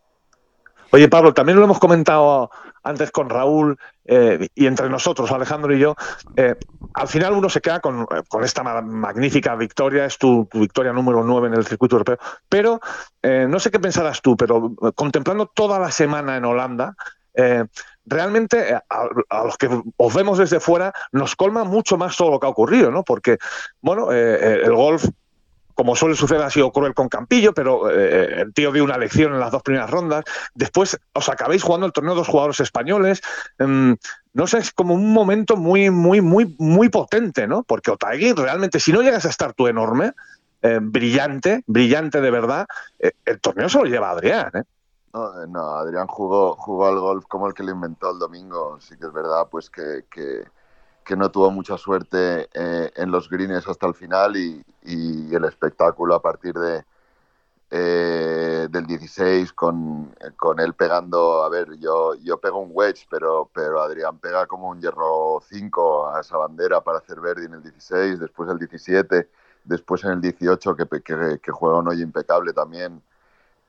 Oye, Pablo, también lo hemos comentado antes con Raúl eh, y entre nosotros, Alejandro y yo. Eh, al final uno se queda con, esta magnífica victoria, es tu, victoria número 9 en el circuito europeo. Pero eh, no sé qué pensarás tú, pero contemplando toda la semana en Holanda, eh, realmente eh, a, los que os vemos desde fuera nos colma mucho más todo lo que ha ocurrido, ¿no? Porque, bueno, eh, el golf, como suele suceder, ha sido cruel con Campillo, pero el tío dio una lección en las dos primeras rondas. Después os acabéis jugando el torneo dos jugadores españoles. Em, no sé, es como un momento muy, muy, muy, muy potente, ¿no? Porque Otaegui realmente, si no llegas a estar tú enorme, brillante, brillante de verdad, el torneo se lo lleva Adrián, ¿eh? No, Adrián jugó, jugó al golf como el que lo inventó el domingo. Sí que es verdad pues que, no tuvo mucha suerte eh, en los greens hasta el final y, el espectáculo a partir de eh, del 16 con, él pegando, a ver, yo, yo pego un wedge, pero, pero Adrián pega como un hierro 5 a esa bandera para hacer verde en el 16, después el 17, después en el 18 que, que, que juega un hoyo impecable también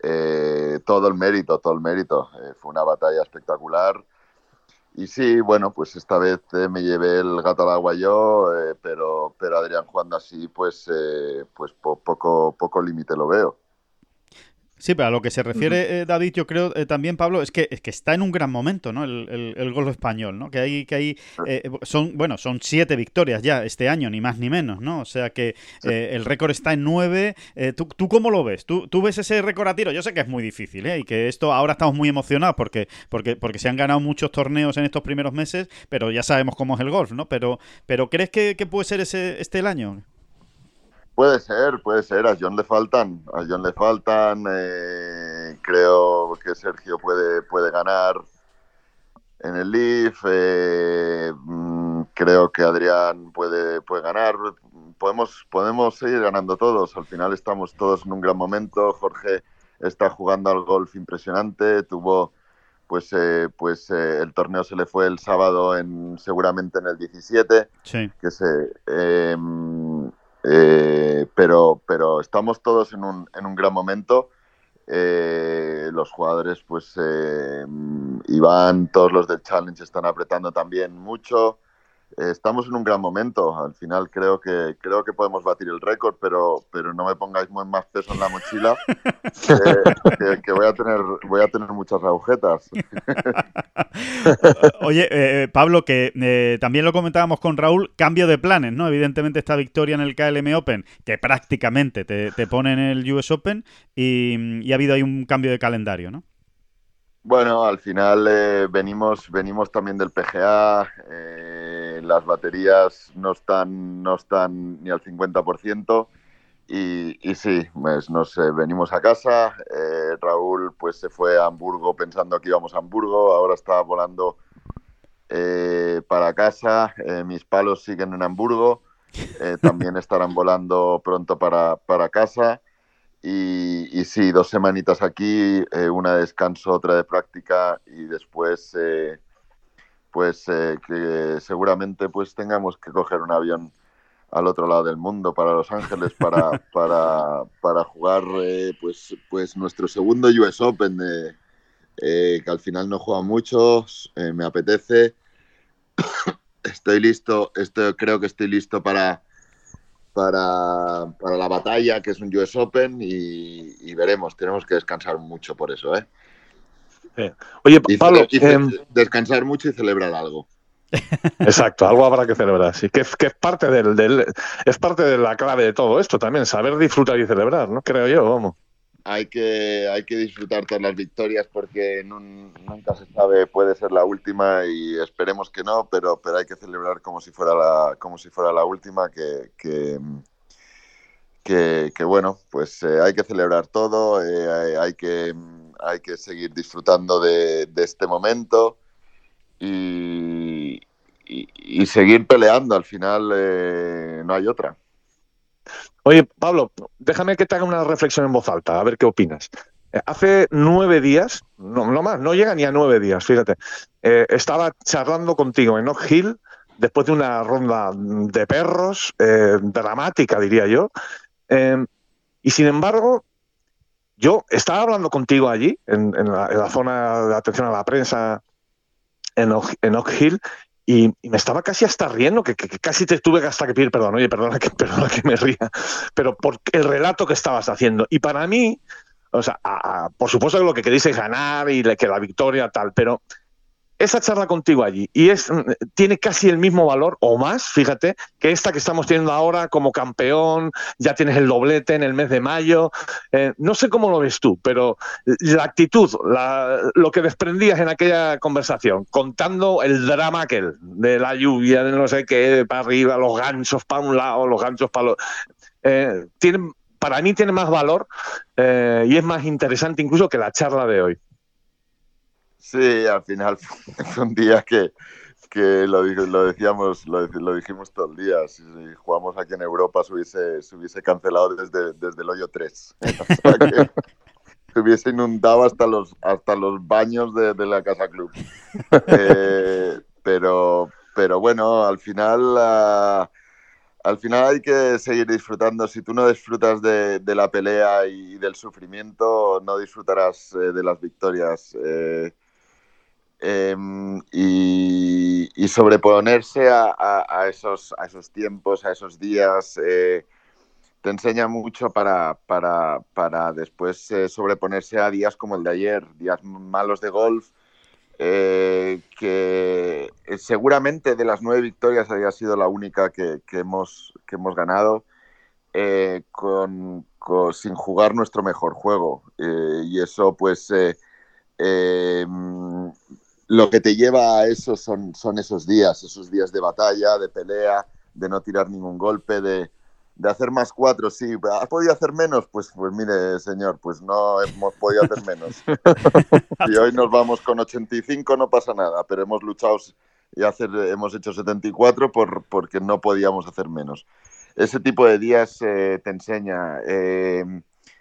eh, todo el mérito, todo el mérito. Eh, fue una batalla espectacular. Y sí, bueno, pues esta vez eh, me llevé el gato al agua yo, pero, pero Adrián jugando así, pues, pues poco, poco límite lo veo. Sí, pero a lo que se refiere eh, David, yo creo eh, también, Pablo, es que, es que está en un gran momento, ¿no? El, el, golf español, ¿no? Que hay, que hay eh, son, bueno, son siete victorias ya este año, ni más ni menos, ¿no? O sea que el récord está en nueve. ¿tú, ¿tú, cómo lo ves? ¿Tú, ¿Tú, ves ese récord a tiro? Yo sé que es muy difícil, ¿eh? Y que esto ahora estamos muy emocionados porque, porque, porque se han ganado muchos torneos en estos primeros meses, pero ya sabemos cómo es el golf, ¿no? Pero, pero ¿crees que, que puede ser ese este el año? Puede ser, puede ser. A John le faltan, a John le faltan. Eh, creo que Sergio puede, puede ganar en el Leaf. Eh, mm, creo que Adrián puede, puede ganar. Podemos, podemos seguir ganando todos. Al final estamos todos en un gran momento. Jorge está jugando al golf impresionante. Tuvo, pues, eh, pues el torneo se le fue el sábado en seguramente en el 17. Sí. Que se eh, pero, pero estamos todos en un, en un gran momento. Eh, los jugadores, pues eh, Iván, todos los del Challenge están apretando también mucho. Eh, estamos en un gran momento. Al final creo que creo que podemos batir el récord, pero pero no me pongáis más peso en la mochila, que, voy a tener voy a tener muchas agujetas. Oye, eh, Pablo, que eh, también lo comentábamos con Raúl, cambio de planes, ¿no? Evidentemente esta victoria en el KLM Open, que prácticamente te, pone en el US Open, y, y ha habido ahí un cambio de calendario, ¿no? Bueno, al final eh, venimos, venimos también del PGA, eh, las baterías no están, no están ni al 50% y, y sí, pues nos venimos a casa. Eh, Raúl pues se fue a Hamburgo pensando que íbamos a Hamburgo, ahora está volando para casa. mis palos siguen en Hamburgo, también estarán volando pronto para, para casa. Y, sí, dos semanitas aquí, eh, una de descanso, otra de práctica y después, eh, pues eh, que seguramente pues tengamos que coger un avión al otro lado del mundo para Los Ángeles para, para, para jugar pues, pues nuestro segundo US Open, que al final no juega mucho, me apetece. estoy listo, estoy, creo que estoy listo para, para, para la batalla, que es un US Open, y, veremos, tenemos que descansar mucho por eso, ¿eh? Oye, Pablo, em, descansar mucho y celebrar algo. Exacto, algo habrá que celebrar, sí, que, es parte del, es parte de la clave de todo esto también, saber disfrutar y celebrar, ¿no? Creo yo, vamos. Hay que, hay que disfrutar todas las victorias porque nunca se sabe, puede ser la última y esperemos que no, pero, pero hay que celebrar como si fuera la, como si fuera la última, que, que, que, bueno, pues eh, hay que celebrar todo, eh, hay, que, hay que seguir disfrutando de, este momento y, y, seguir peleando. Al final eh, no hay otra. Oye, Pablo, déjame que te haga una reflexión en voz alta, a ver qué opinas. Eh, hace nueve días, no, más, no llega ni a nueve días, fíjate, eh, estaba charlando contigo en Oak Hill después de una ronda de perros, dramática diría yo, y sin embargo, yo estaba hablando contigo allí, en, la, zona de atención a la prensa en Oak, Hill y, me estaba casi hasta riendo, que, casi te tuve hasta que pedir perdón. Oye, perdona que, perdona que me ría, pero por el relato que estabas haciendo. Y para mí, o sea, por supuesto que lo que queréis es ganar y que la victoria tal, pero esa charla contigo allí y es mm, tiene casi el mismo valor o más, fíjate, que esta que estamos teniendo ahora como campeón, ya tienes el doblete en el mes de mayo. Eh, no sé cómo lo ves tú, pero la actitud, lo que desprendías en aquella conversación, contando el drama aquel de la lluvia, de no sé qué, para arriba, los ganchos para un lado, los ganchos para los... Eh, para mí tiene más valor eh, y es más interesante incluso que la charla de hoy. Sí, al final fue un día que, que lo, lo decíamos, lo, dijimos todo el día. Si, jugamos aquí en Europa se hubiese, se hubiese cancelado desde, desde el hoyo 3. se hubiese inundado hasta los, hasta los baños de, la Casa Club. Eh, pero, pero bueno, al final... Uh, al final hay que seguir disfrutando. Si tú no disfrutas de, de la pelea y del sufrimiento, no disfrutarás eh, de las victorias. Eh, Em, y, sobreponerse a, esos, a esos tiempos, a esos días, eh, te enseña mucho para, para, para después eh, sobreponerse a días como el de ayer, días malos de golf, eh, que seguramente de las nueve victorias había sido la única que, hemos, que hemos ganado. Con, sin jugar nuestro mejor juego y eso pues em, lo que te lleva a eso son, son esos días, esos días de batalla, de pelea, de no tirar ningún golpe, de, hacer más cuatro. Sí, ¿has podido hacer menos? Pues, pues mire, señor, pues no hemos podido hacer menos. y hoy nos vamos con 85, no pasa nada, pero hemos luchado y hacer, hemos hecho 74 por, porque no podíamos hacer menos. Ese tipo de días eh, te enseña, eh,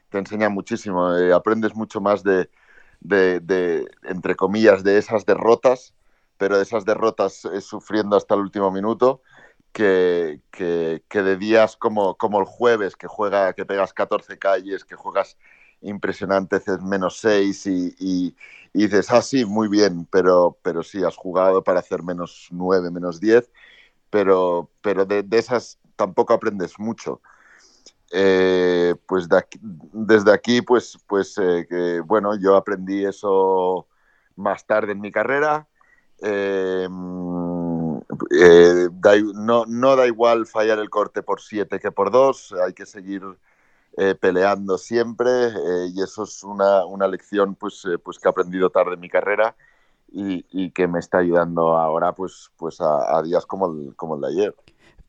te enseña muchísimo, eh, aprendes mucho más de, de, entre comillas, de esas derrotas, pero de esas derrotas eh, sufriendo hasta el último minuto, que, que, de días como, como el jueves, que juega, que pegas 14 calles, que juegas impresionante, haces menos 6 y, y, dices, ah, sí, muy bien, pero, pero sí, has jugado para hacer menos 9, menos 10, pero, pero de, de esas tampoco aprendes mucho. Eh, pues desde aquí, pues, pues eh, bueno, yo aprendí eso más tarde en mi carrera. Eh, no, no da igual fallar el corte por siete que por dos, hay que seguir peleando siempre y eso es una, una lección pues, pues que he aprendido tarde en mi carrera y, que me está ayudando ahora pues, pues a, días como el, como el de ayer.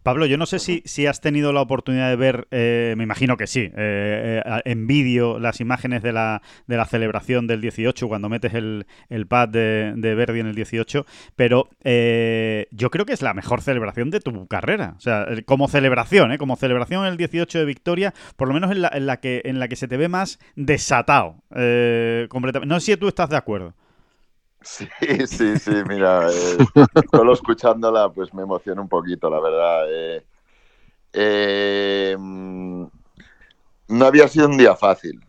Pablo, yo no sé si, si has tenido la oportunidad de ver, eh, me imagino que sí, eh, eh, en vídeo las imágenes de la, de la celebración del 18, cuando metes el, el pad de, de, Verdi en el 18, pero yo creo que es la mejor celebración de tu carrera. O sea, como celebración, como celebración el 18 de victoria, por lo menos en la, en la, que, en la que se te ve más desatado. completamente. No sé si tú estás de acuerdo. Sí, sí, sí, mira, eh, solo escuchándola pues me emociona un poquito, la verdad. Eh, eh, no había sido un día fácil.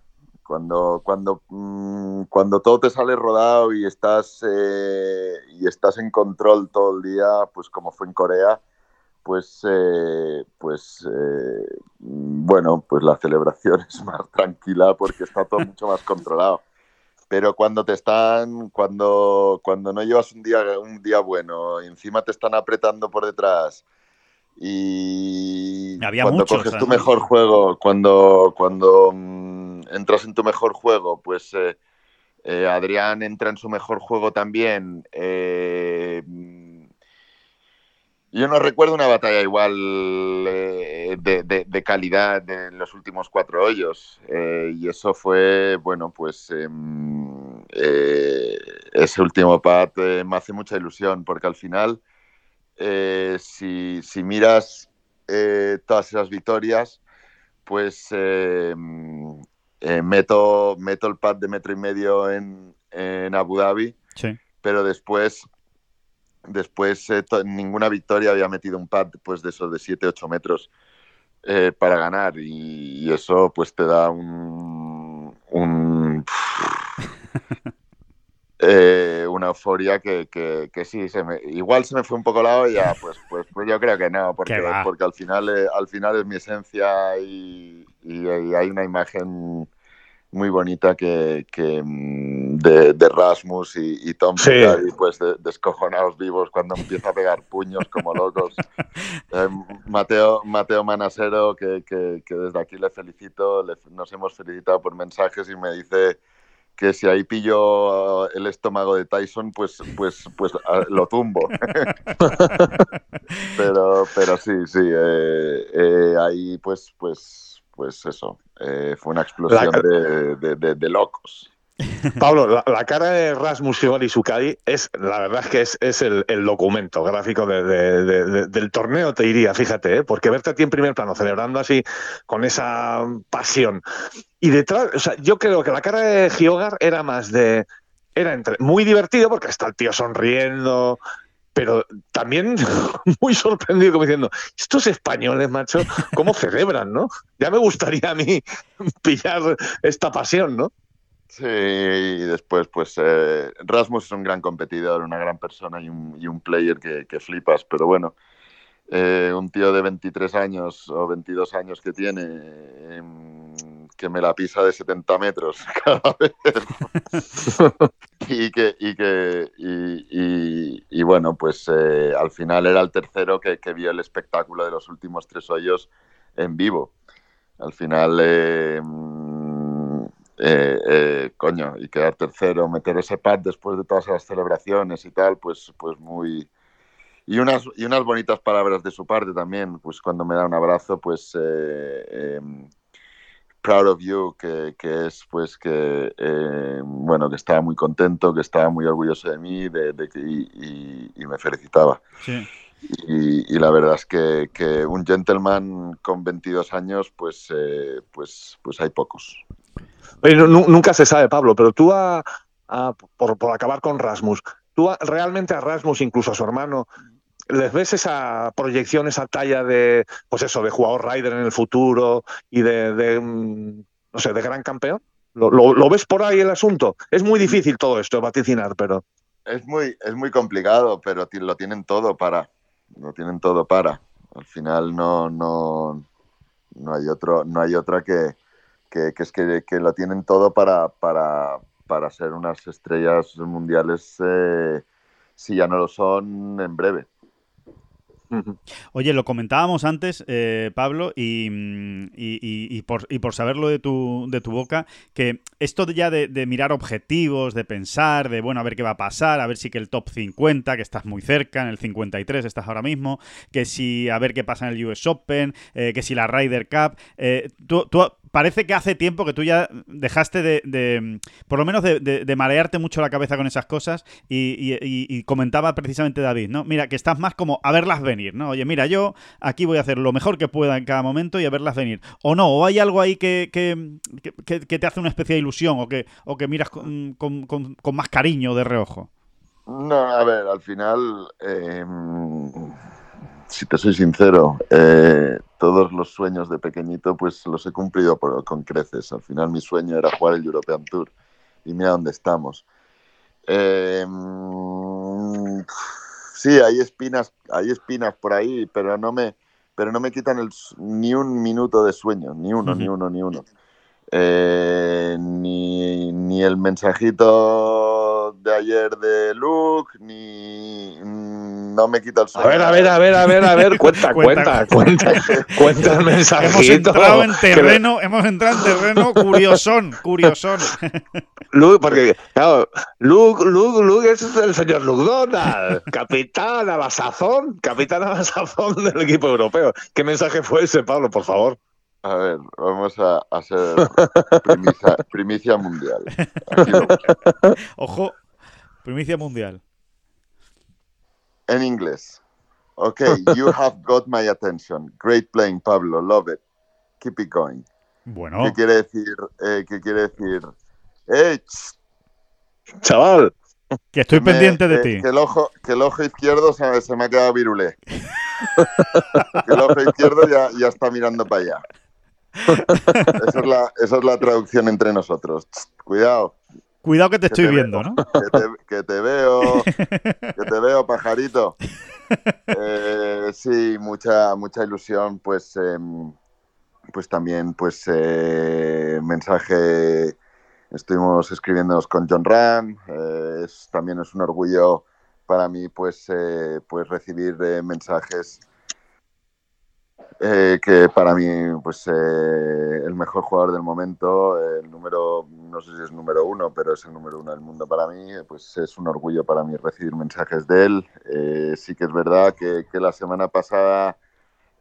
Cuando, cuando, mm, cuando todo te sale rodado y estás, eh, y estás en control todo el día, pues como fue en Corea, pues, eh, pues eh, bueno, pues la celebración es más tranquila porque está todo mucho más controlado. Pero cuando te están, cuando, cuando no llevas un día, un día bueno, encima te están apretando por detrás y cuando coges tu mejor juego, cuando, cuando mm, entras en tu mejor juego, pues eh, Adrián entra en su mejor juego también. Yo no recuerdo una batalla igual eh, de, calidad en los últimos cuatro hoyos. Eh, y eso fue, bueno, pues em, eh, ese último pad me hace mucha ilusión porque al final, si, miras todas esas victorias, pues em, meto, meto el pad de metro y medio en, en Abu Dhabi. Pero después Después eh, ninguna victoria había metido un pad pues, de esos de 7-8 metros eh, para ganar. Y, eso pues te da un, eh, una euforia que, que, sí, se me, igual se me fue un poco la olla, pues, pues, pues yo creo que no, porque, porque al, final, al final es mi esencia y, y hay una imagen muy bonita que, mm, de, Rasmus y, Tom y pues descojonados vivos cuando empieza a pegar puños como locos. Eh, Mateo, Mateo Manasero, que, desde aquí le felicito, nos hemos felicitado por mensajes y me dice que si ahí pillo el estómago de Tyson, pues, pues, pues lo tumbo. pero, pero sí, sí, eh, eh, ahí pues, pues, pues eso, eh, fue una explosión de, locos. Pablo, la, cara de Rasmus y Sukadi es, la verdad es que es, es el, documento gráfico del torneo, te diría, fíjate, ¿eh? porque verte a ti en primer plano celebrando así con esa pasión. Y detrás, o sea, yo creo que la cara de Giogar era más de. Era entre, muy divertido porque está el tío sonriendo, pero también muy sorprendido como diciendo, estos españoles, macho, ¿cómo celebran, no? Ya me gustaría a mí pillar esta pasión, ¿no? Sí, y después, pues eh, Rasmus es un gran competidor, una gran persona y un, player que, flipas, pero bueno, eh, un tío de 23 años o 22 años que tiene, em, que me la pisa de 70 metros cada vez. y que, y, que y, bueno, pues eh, al final era el tercero que, vio el espectáculo de los últimos tres hoyos en vivo. Al final, eh, mm, eh, coño, y quedar tercero, meter ese pad después de todas las celebraciones y tal, pues, pues muy... Y unas, y unas bonitas palabras de su parte también, pues cuando me da un abrazo, pues em, proud of you, que, es pues que eh, bueno que estaba muy contento, que estaba muy orgulloso de mí, de, que, y, me felicitaba. Y, la verdad es que, un gentleman con 22 años, pues, eh, pues, pues hay pocos. nunca se sabe, Pablo, pero tú, por, por acabar con Rasmus, tú realmente a Rasmus, incluso a su hermano, ¿Les ves esa proyección, esa talla de, pues eso, de jugador rider en el futuro y de, mm, no sé, de gran campeón? ¿Lo, ves por ahí el asunto? Es muy difícil todo esto, vaticinar, pero... Es muy, es muy complicado, pero lo tienen todo para. Lo tienen todo para. Al final no, no, no hay otro, no hay otra que, que, es que, lo tienen todo para, para, para ser unas estrellas mundiales eh, si ya no lo son en breve. Oye, lo comentábamos antes, eh, Pablo, mm, y, por, y, por, saberlo de tu, de tu boca, que esto ya de, mirar objetivos, de pensar, de bueno, a ver qué va a pasar, a ver si que el top 50, que estás muy cerca, en el 53 estás ahora mismo, que si a ver qué pasa en el US Open, eh, que si la Ryder Cup, eh, tú, parece que hace tiempo que tú ya dejaste de, por lo menos de, marearte mucho la cabeza con esas cosas y, comentaba precisamente David, ¿no? Mira, que estás más como a verlas venir, ¿no? Oye, mira, yo aquí voy a hacer lo mejor que pueda en cada momento y a verlas venir. O no, o hay algo ahí que, que, te hace una especie de ilusión o que, o que miras con, más cariño de reojo. No, a ver, al final, em, si te soy sincero, eh, todos los sueños de pequeñito pues los he cumplido con creces. Al final mi sueño era jugar el European Tour y mira dónde estamos. Em, sí, hay espinas, hay espinas por ahí, pero no me, pero no me quitan el, ni un minuto de sueño, ni uno, ni uno, ni uno. Eh, ni, ni el mensajito de ayer de Luke, ni no me quita el sueño. A ver, a ver, a ver, a ver, a ver, cuenta, cuenta, cuenta, cuenta, el mensajito. Hemos entrado en terreno, hemos entrado en terreno curiosón, curiosón. Luke, porque, claro, Luke, Luke, Luke es el señor Luke Donald, capitán a la sazón, capitán a la sazón del equipo europeo. ¿Qué mensaje fue ese, Pablo, por favor? A ver, vamos a hacer primicia, mundial. Ojo, primicia mundial. En inglés. Ok, you have got my attention. Great playing, Pablo. Love it. Keep it going. Bueno. ¿Qué quiere decir? Eh, ¿Qué quiere decir? ¡Eh! Chaval. Que estoy pendiente de ti. Que el, ojo, que el ojo izquierdo se, se me ha quedado virulé. que el ojo izquierdo ya, ya está mirando para allá. esa, es la, esa es la traducción entre nosotros. Cuidado. Cuidado que te estoy viendo, ¿no? Que te, veo, que te veo, pajarito. Eh, sí, mucha, mucha ilusión, pues, em, pues también, pues, eh, mensaje, estuvimos escribiéndonos con John Ram, eh, es, también es un orgullo para mí, pues, pues recibir mensajes eh, que para mí, pues eh, el mejor jugador del momento, el número, no sé si es número uno, pero es el número uno del mundo para mí, pues es un orgullo para mí recibir mensajes de él. Eh, sí que es verdad que, que la semana pasada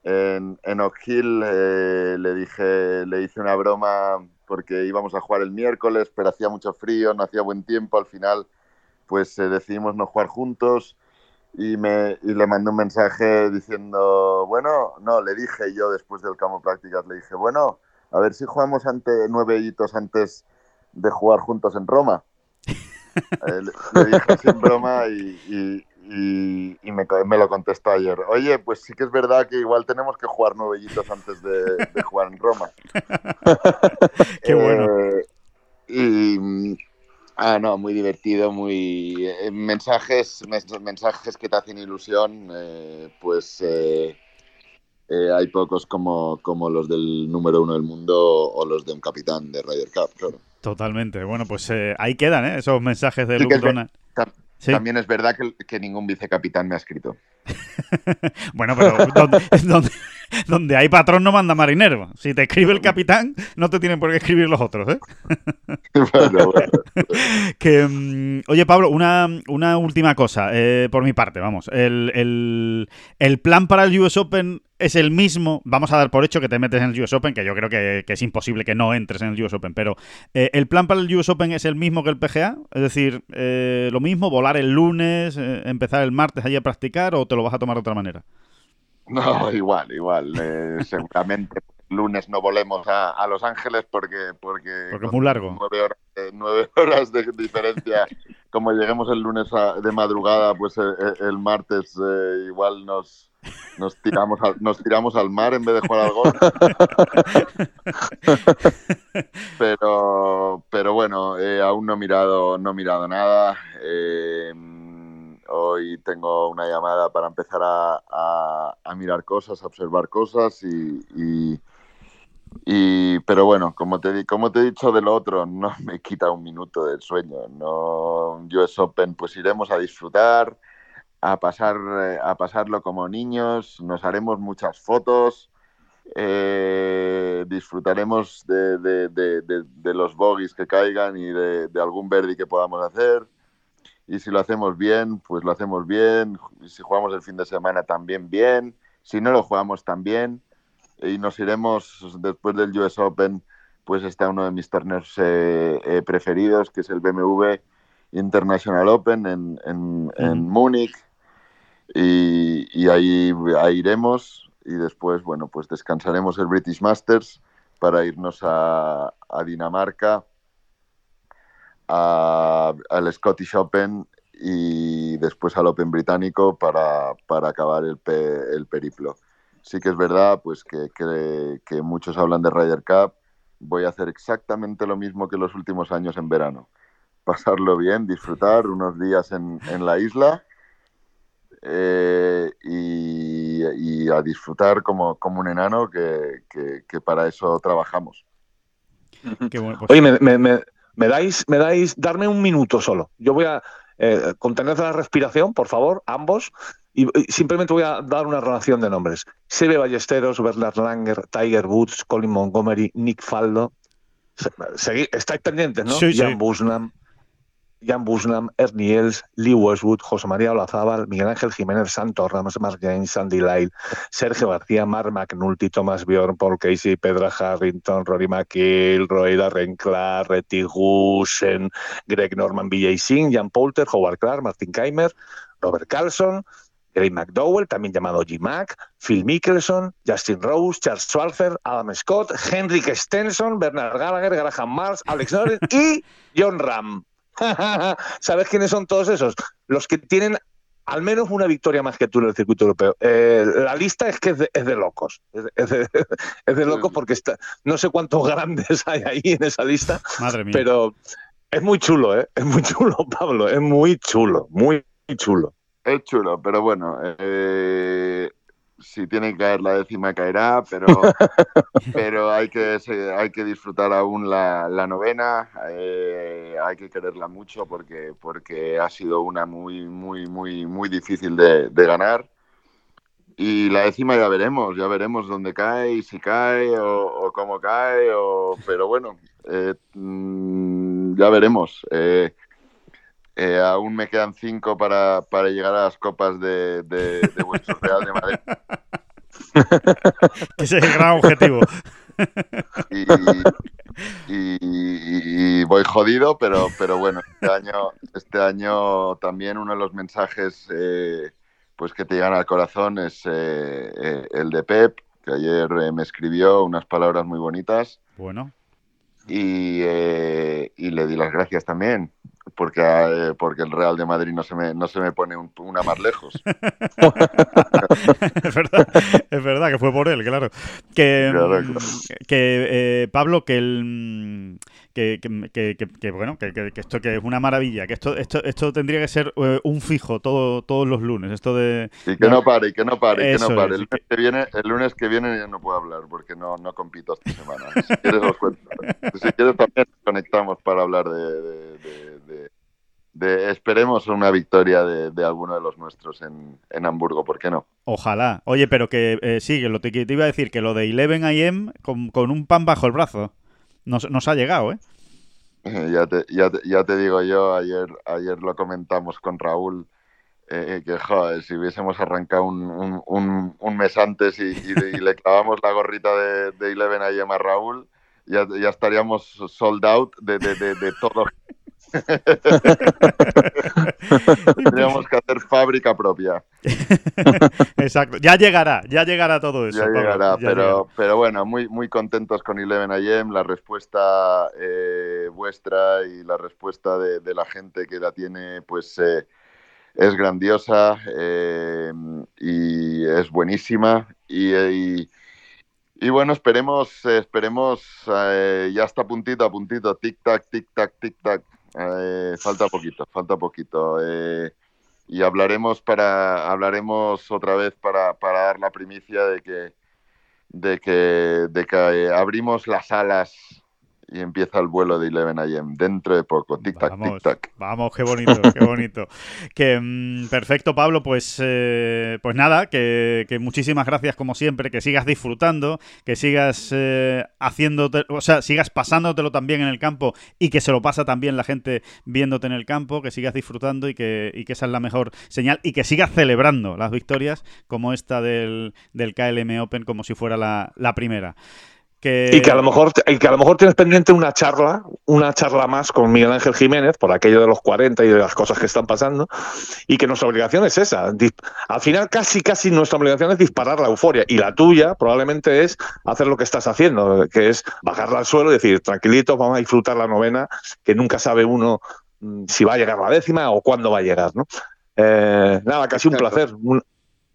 en, en Oak Hill le dije, le hice una broma porque íbamos a jugar el miércoles, pero hacía mucho frío, no hacía buen tiempo, al final pues decidimos no jugar juntos y, me, y le mandé un mensaje diciendo, bueno, no, le dije yo después del campo prácticas, le dije, bueno, a ver si jugamos ante nueve hitos antes de jugar juntos en Roma. Eh, le, dije sin broma y, y, y me, me, lo contestó ayer. Oye, pues sí que es verdad que igual tenemos que jugar nueve hitos antes de, de jugar en Roma. Qué bueno. Eh, y Ah, no, muy divertido, muy eh, mensajes, mensajes que te hacen ilusión, eh, pues eh, hay pocos como, como los del número uno del mundo o los de un capitán de Ryder Cup, claro. Totalmente. Bueno, pues ahí quedan esos mensajes de Luke Donald. También es verdad que, ningún vicecapitán me ha escrito. bueno, pero donde, hay patrón no manda marinero. Si te escribe el capitán, no te tienen por qué escribir los otros, ¿eh? que, mm, oye, Pablo, una, última cosa, eh, por mi parte, vamos. El, el plan para el US Open es el mismo, vamos a dar por hecho que te metes en el US Open, que yo creo que, es imposible que no entres en el US Open, pero eh, ¿el plan para el US Open es el mismo que el PGA? Es decir, eh, lo mismo, volar el lunes, eh, empezar el martes allí a practicar o te lo vas a tomar de otra manera? No, igual, igual. seguramente el lunes no volemos a, Los Ángeles porque... Porque, porque es muy largo. Nueve horas, de diferencia. Como lleguemos el lunes de madrugada, pues el martes igual nos nos tiramos al, nos tiramos al mar en vez de jugar al golf. pero, pero bueno, eh, aún no he mirado, no he mirado nada. Eh, hoy tengo una llamada para empezar a, mirar cosas, a observar cosas y, pero bueno, como te, como te he dicho de lo otro, no me quita un minuto del sueño. No, US Open, pues iremos a disfrutar a, pasar, eh, a pasarlo como niños, nos haremos muchas fotos, eh, disfrutaremos de, los bogies que caigan y de, algún verdi que podamos hacer. Y si lo hacemos bien, pues lo hacemos bien. Y si jugamos el fin de semana también bien. Si no lo jugamos también. Y nos iremos después del US Open, pues está uno de mis torneos eh, preferidos, que es el BMW International Open en, en, en Múnich y, ahí, iremos y después, bueno, pues descansaremos el British Masters para irnos a, Dinamarca, al Scottish Open y después al Open británico para, acabar el, el periplo. sí que es verdad pues que, que, muchos hablan de Ryder Cup. Voy a hacer exactamente lo mismo que los últimos años en verano. Pasarlo bien, disfrutar unos días en, en la isla eh, y, a disfrutar como, como un enano que, que, para eso trabajamos. Pues Oye, me, me, me, dais, me dais, darme un minuto solo. Yo voy a eh, contener la respiración, por favor, ambos, y, simplemente voy a dar una relación de nombres. Sebe Ballesteros, Bernard Langer, Tiger Woods, Colin Montgomery, Nick Faldo. estáis pendientes, ¿no? Sí, Jan Busnam. Jan Busnam, Ernie Els, Lee Westwood, José María Olazábal, Miguel Ángel Jiménez Santos, Ramos Mark Sandy Lyle, Sergio García, Mark McNulty, Thomas Bjorn, Paul Casey, Pedro Harrington, Rory McKill, Roy Renclar, Reti Gusen, Greg Norman, BJ Singh, Jan Poulter, Howard Clark, Martin Keimer, Robert Carlson, Gary McDowell, también llamado G-Mac, Phil Mickelson, Justin Rose, Charles Schwarzer, Adam Scott, Henrik Stenson, Bernard Gallagher, Graham Mars, Alex Norris y John Ram. ¿Sabes quiénes son todos esos? Los que tienen al menos una victoria más que tú en el circuito europeo. Eh, la lista es que es de, locos. Es de, locos porque está, no sé cuántos grandes hay ahí en esa lista. Madre mía. Pero es muy chulo, ¿eh? Es muy chulo, Pablo. Es muy chulo. Muy chulo. Es chulo, pero bueno, eh, si tiene que caer la décima caerá, pero, pero hay, que, hay que disfrutar aún la, novena, eh, hay que quererla mucho porque, porque ha sido una muy, muy, muy, muy difícil de, ganar. Y la décima ya veremos, ya veremos dónde cae y si cae o, cómo cae, o, pero bueno, eh, mm, ya veremos. Eh, eh, aún me quedan cinco para, para, llegar a las copas de, de, Real de Madrid. Ese es el gran objetivo. Y, voy jodido, pero, pero bueno, este año, este año también uno de los mensajes eh, pues que te llegan al corazón es eh, el de Pep, que ayer me escribió unas palabras muy bonitas. Bueno. Y, y le di las gracias también porque, eh, porque el Real de Madrid no se me, no se me pone una más lejos. es, verdad, es verdad que fue por él, claro. Que, mm, que eh, Pablo, que el que, que, bueno, que, esto que es una maravilla, que esto, esto, esto tendría que ser eh, un fijo todo, todos los lunes, esto de... Y que no pare, y que no pare, que no pare. el, lunes que viene, el lunes que viene ya no puedo hablar porque no, no compito esta semana. Si quieres os cuento. Si quieres también conectamos para hablar de, de, esperemos una victoria de, alguno de los nuestros en, en, Hamburgo, ¿por qué no? Ojalá. Oye, pero que eh, sí, que lo te, te, iba a decir, que lo de Eleven IM con, con un pan bajo el brazo. Nos, ha llegado, ¿eh? Ya te, ya, ya te digo yo, ayer, ayer lo comentamos con Raúl, eh, que joder, si hubiésemos arrancado un, un, un, mes antes y, le clavamos la gorrita de, de Eleven a a Raúl, ya, ya estaríamos sold out de, de, de, de todo Tendríamos que hacer fábrica propia. Exacto. Ya llegará, ya llegará todo eso. Ya llegará, pero, pero bueno, muy, muy contentos con Eleven IM. La respuesta eh, vuestra y la respuesta de, la gente que la tiene, pues eh, es grandiosa eh, y es buenísima. Y, y, bueno, esperemos, esperemos, ya está puntito a puntito, tic-tac, tic-tac, tic-tac eh, falta poquito, falta poquito. Eh, y hablaremos para hablaremos otra vez para, para, dar la primicia de que de que, de que abrimos las alas y empieza el vuelo de Eleven AM dentro de poco. Tic tac, tic tac. Vamos, qué bonito, qué bonito. que mm, perfecto, Pablo. Pues, eh, pues nada, que, muchísimas gracias como siempre, que sigas disfrutando, que sigas eh, haciéndote, o sea, sigas pasándotelo también en el campo y que se lo pasa también la gente viéndote en el campo, que sigas disfrutando y que, y que esa es la mejor señal y que sigas celebrando las victorias como esta del, del KLM Open como si fuera la, la primera. Y que a lo mejor, que a lo mejor tienes pendiente una charla, una charla más con Miguel Ángel Jiménez por aquello de los 40 y de las cosas que están pasando, y que nuestra obligación es esa. Al final, casi, casi nuestra obligación es disparar la euforia, y la tuya probablemente es hacer lo que estás haciendo, que es bajarla al suelo y decir, tranquilitos, vamos a disfrutar la novena, que nunca sabe uno mm, si va a llegar la décima o cuándo va a llegar, ¿no? Eh, nada, casi un placer.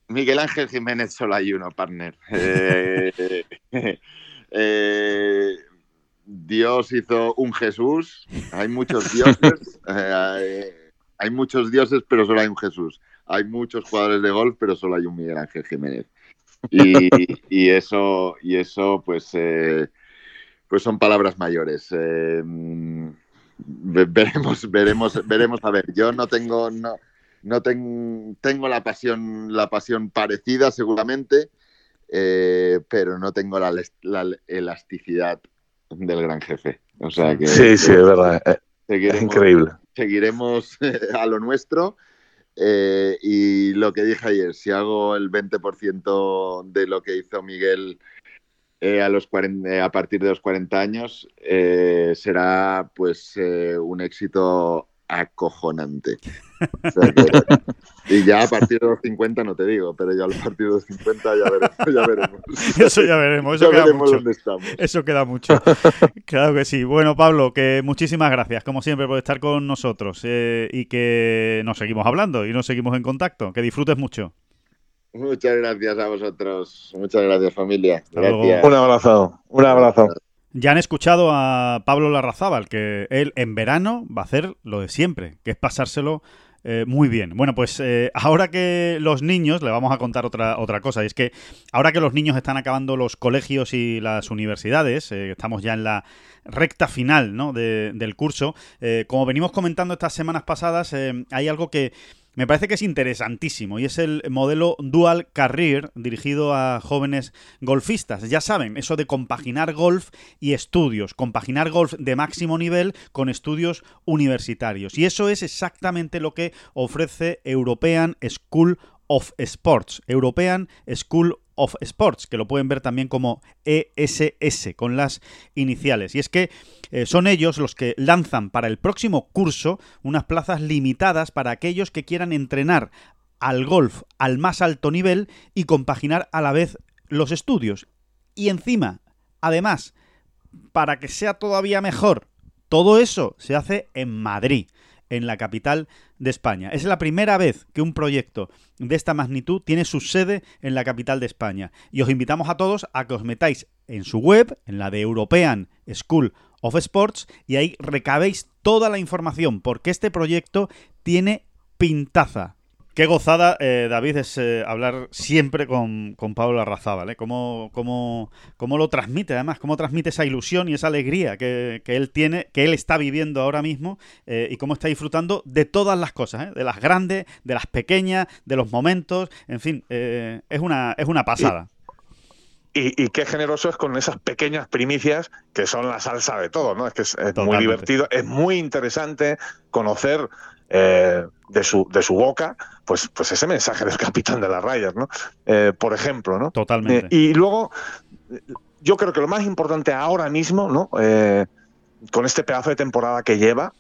Miguel Ángel Jiménez solo hay uno, partner. Eh, eh, Dios hizo un Jesús, hay muchos dioses, eh, hay muchos dioses, pero solo hay un Jesús. Hay muchos jugadores de golf, pero solo hay un Miguel Ángel Jiménez. Y, y eso, y eso pues, pues son palabras mayores. veremos, veremos, veremos. A ver, yo no tengo, no, no tengo la pasión, la pasión parecida seguramente, eh, pero no tengo la, elasticidad del gran jefe. O sea que, sí, sí, es verdad. Eh, es increíble. Seguiremos a lo nuestro. Eh, y lo que dije ayer, si hago el 20% de lo que hizo Miguel a, los a partir de los 40 años, será pues un éxito acojonante. y ya a partir de los 50 no te digo, pero ya a partir de los 50 ya veremos. Eso ya veremos, eso queda mucho. Eso queda mucho. claro que sí. Bueno, Pablo, que muchísimas gracias, como siempre, por estar con nosotros eh, y que nos seguimos hablando y nos seguimos en contacto. Que disfrutes mucho. Muchas gracias a vosotros. Muchas gracias, familia. Un abrazo. Un abrazo. Ya han escuchado a Pablo Larrazábal que él en verano va a hacer lo de siempre, que es pasárselo eh, muy bien. Bueno, pues eh, ahora que los niños, le vamos a contar otra, otra cosa, y es que ahora que los niños están acabando los colegios y las universidades, eh, estamos ya en la recta final ¿no? del curso, como venimos comentando estas semanas pasadas, hay algo que me parece que es interesantísimo y es el modelo Dual Career dirigido a jóvenes golfistas. Ya saben, eso de compaginar golf y estudios, compaginar golf de máximo nivel con estudios universitarios. Y eso es exactamente lo que ofrece European School of Sports, European School of Sports, que lo pueden ver también como ESS, con las iniciales. Y es que eh, son ellos los que lanzan para el próximo curso unas plazas limitadas para aquellos que quieran entrenar al golf al más alto nivel y compaginar a la vez los estudios. Y encima, además, para que sea todavía mejor, todo eso se hace en Madrid en la capital de España. Es la primera vez que un proyecto de esta magnitud tiene su sede en la capital de España. Y os invitamos a todos a que os metáis en su web, en la de European School of Sports, y ahí recabéis toda la información, porque este proyecto tiene pintaza. Qué gozada, eh, David, es eh, hablar siempre con, con Pablo Arrazábal, ¿eh? Cómo, cómo, cómo, lo transmite, además, cómo transmite esa ilusión y esa alegría que, él tiene, que él está viviendo ahora mismo y cómo está disfrutando de todas las cosas, de las grandes, de las pequeñas, de los momentos, en fin, es, una, es una pasada. Y, qué generoso es con esas pequeñas primicias que son la salsa de todo, ¿no? Es que es, muy divertido, es muy interesante conocer eh, de, su, de su boca, pues, pues ese mensaje del capitán de las rayas, ¿no? Eh, por ejemplo, ¿no? Totalmente. Eh, y luego, yo creo que lo más importante ahora mismo, ¿no? con este pedazo de temporada que lleva,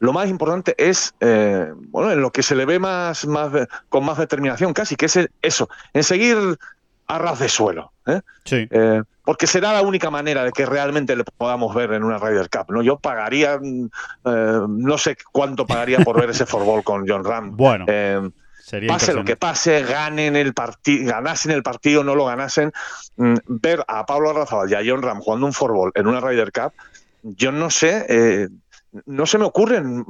lo más importante es, bueno, en lo que se le ve más, más con más determinación casi, que es eso, en seguir a ras de suelo. ¿eh? Sí. Eh, porque será la única manera de que realmente le podamos ver en una Ryder Cup. ¿no? Yo pagaría, mm, eh, no sé cuánto pagaría por ver ese forball con John Ram. Bueno. pase lo que pase, ganen el partido, ganasen el partido, no lo ganasen, mm, ver a Pablo Arrazabal y a John Ram jugando un forball en una Ryder Cup, yo no sé, no se me ocurren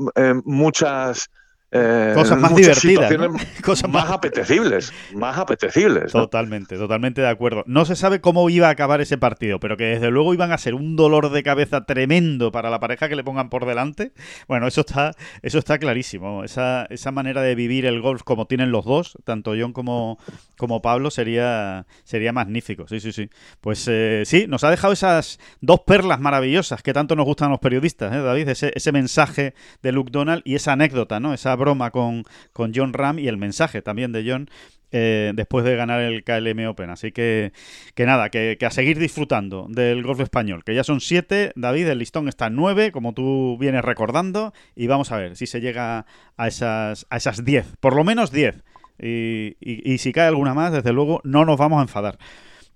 muchas eh, cosas más divertidas, cosas más, apetecibles, más apetecibles. Totalmente, totalmente de acuerdo. No se sabe cómo iba a acabar ese partido, pero que desde luego iban a ser un dolor de cabeza tremendo para la pareja que le pongan por delante. Bueno, eso está, eso está clarísimo. Esa, esa manera de vivir el golf como tienen los dos, tanto John como, como Pablo, sería, sería magnífico. Sí, sí, sí. Pues eh, sí, nos ha dejado esas dos perlas maravillosas que tanto nos gustan a los periodistas, ¿eh, David? Ese, ese mensaje de Luke Donald y esa anécdota, ¿no? Esa broma con, con John Ram y el mensaje también de John eh, después de ganar el KLM Open. Así que, que nada, que, a seguir disfrutando del golf español, que ya son siete, David, el listón está nueve, como tú vienes recordando, y vamos a ver si se llega a esas, a esas diez, por lo menos diez. Y, y, y si cae alguna más, desde luego, no nos vamos a enfadar.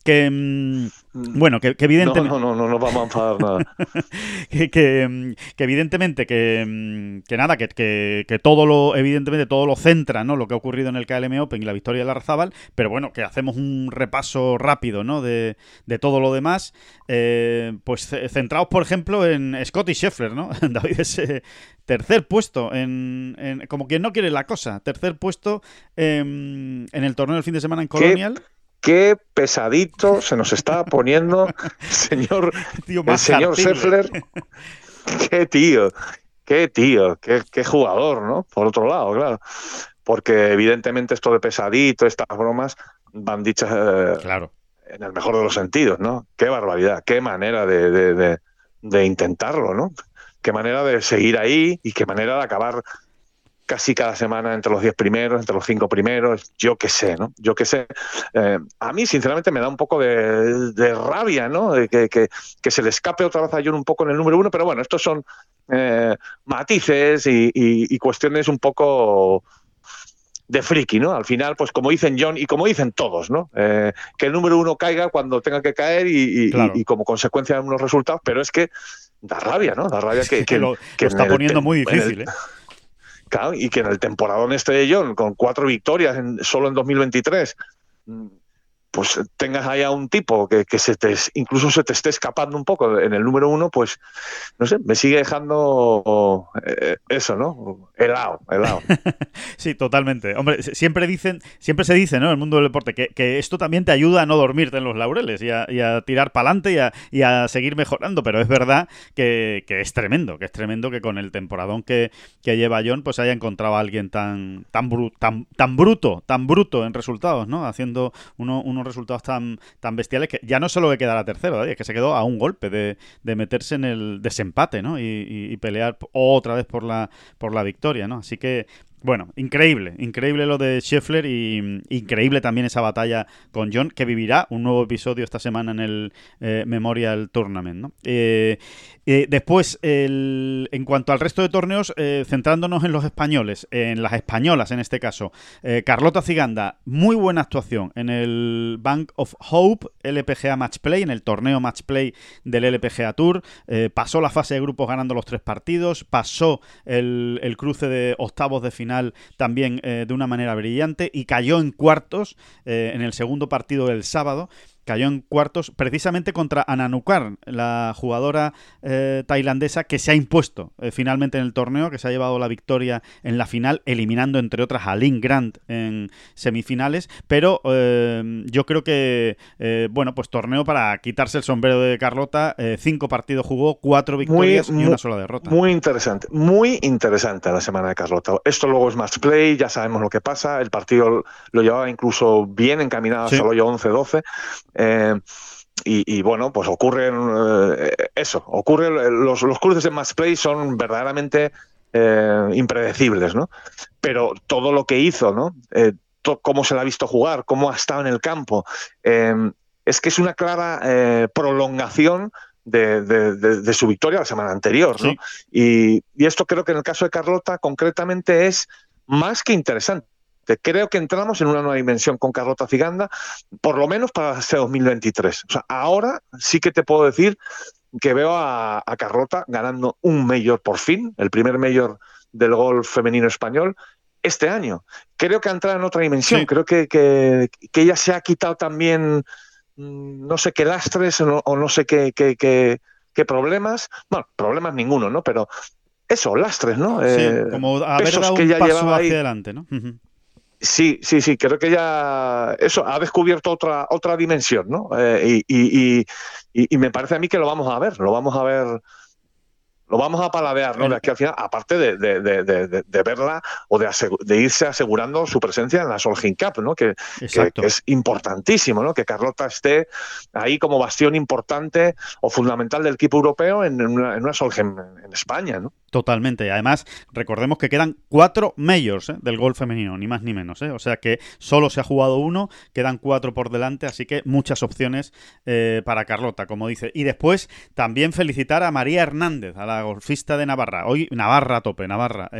Que mm, bueno, que, evidentemente. No, no, no, no, vamos a enfadar nada. que, mm, que, evidentemente que, mm, que nada, que, que, todo lo, evidentemente, todo lo centra, ¿no? Lo que ha ocurrido en el KLM Open y la victoria de la Larrazábal, pero bueno, que hacemos un repaso rápido, ¿no? De, de todo lo demás. Eh, pues centrados, por ejemplo, en Scotty Scheffler, ¿no? David ese tercer puesto en, como quien no quiere la cosa, tercer puesto en, en el torneo del fin de semana en Colonial qué pesadito se nos está poniendo señor, el señor Scheffler. qué tío, qué tío, qué, qué, jugador, ¿no? Por otro lado, claro. Porque evidentemente esto de pesadito, estas bromas, van dichas eh, claro. en el mejor de los sentidos, ¿no? Qué barbaridad, qué manera de, de, de intentarlo, ¿no? Qué manera de seguir ahí y qué manera de acabar casi cada semana entre los 10 primeros, entre los 5 primeros, yo qué sé, ¿no? Yo qué sé. Eh, a mí, sinceramente, me da un poco de, rabia, ¿no? De que, que, se le escape otra vez a John un poco en el número uno, pero bueno, estos son eh, matices y, cuestiones un poco de friki, ¿no? Al final, pues como dicen John y como dicen todos, ¿no? Eh, que el número uno caiga cuando tenga que caer y, como consecuencia de unos resultados, pero es que da rabia, ¿no? Da rabia que, lo, está poniendo muy difícil, ¿eh? Y que en el temporadón este de John, con cuatro victorias en, solo en 2023, pues tengas ahí a un tipo que, que, se te, incluso se te esté escapando un poco en el número uno, pues no sé, me sigue dejando eh, eso, ¿no? Helado, helado. sí, totalmente. Hombre, siempre dicen, siempre se dice, ¿no? En el mundo del deporte, que, que esto también te ayuda a no dormirte en los laureles y a, y a tirar para adelante y a, y a, seguir mejorando. Pero es verdad que, que, es tremendo, que es tremendo que con el temporadón que, lleva John, pues haya encontrado a alguien tan, tan, tan, tan bruto, tan bruto en resultados, ¿no? Haciendo uno, uno resultados tan, tan bestiales que ya no solo que quedara tercero, es que se quedó a un golpe de, meterse en el desempate, ¿no? Y, pelear otra vez por la, por la victoria, ¿no? Así que bueno, increíble, increíble lo de Scheffler y mm, increíble también esa batalla con John, que vivirá un nuevo episodio esta semana en el eh, Memorial Tournament. Eh, eh, después, en cuanto al resto de torneos, centrándonos en los españoles, en las españolas en este caso, Carlota Ciganda, muy buena actuación en el Bank of Hope LPGA Match Play, en el torneo Match Play del LPGA Tour, pasó la fase de grupos ganando los tres partidos, pasó el, el cruce de octavos de final también eh, de una manera brillante y cayó en cuartos eh, en el segundo partido del sábado cayó en cuartos precisamente contra Ananukar, la jugadora eh, tailandesa que se ha impuesto eh, finalmente en el torneo, que se ha llevado la victoria en la final, eliminando entre otras a Lynn Grant en semifinales. Pero eh, yo creo que, bueno, pues torneo para quitarse el sombrero de Carlota. cinco partidos jugó, cuatro victorias y una sola derrota. Muy interesante, muy interesante la semana de Carlota. Esto luego es match play, ya sabemos lo que pasa. El partido lo llevaba incluso bien encaminado hasta el hoyo 11-12. Eh, y, bueno, pues ocurren eh, eso, ocurre los, los cruces de match play son verdaderamente eh, impredecibles, ¿no? Pero todo lo que hizo, ¿no? cómo se la ha visto jugar, cómo ha estado en el campo, es que es una clara prolongación de, su victoria la semana anterior, ¿no? Y, y esto creo que en el caso de Carlota concretamente es más que interesante Creo que entramos en una nueva dimensión con Carlota Ciganda, por lo menos para este 2023. O sea, ahora sí que te puedo decir que veo a, Carlota ganando un mayor por fin, el primer mayor del golf femenino español, este año. Creo que ha entrado en otra dimensión. Creo que, que, ella se ha quitado también mm, no sé qué lastres o no, sé qué, qué, qué, problemas. Bueno, problemas ninguno, ¿no? Pero eso, lastres, ¿no? Sí, eh, como haber dado un paso hacia adelante, ¿no? Sí, sí, sí, creo que ya eso ha descubierto otra, otra dimensión, ¿no? Eh, y, y, y, me parece a mí que lo vamos a ver, lo vamos a ver lo vamos a paladear, ¿no? De aquí al final, aparte de, de, de, de verla o de, irse asegurando su presencia en la Solheim Cup, ¿no? Que, es importantísimo, ¿no? Que Carlota esté ahí como bastión importante o fundamental del equipo europeo en, una, en una Solheim en España, ¿no? Totalmente. Además, recordemos que quedan cuatro majors ¿eh? del golf femenino, ni más ni menos. ¿eh? O sea que solo se ha jugado uno, quedan cuatro por delante, así que muchas opciones eh, para Carlota, como dice. Y después también felicitar a María Hernández, a la golfista de Navarra. Hoy Navarra a tope, Navarra.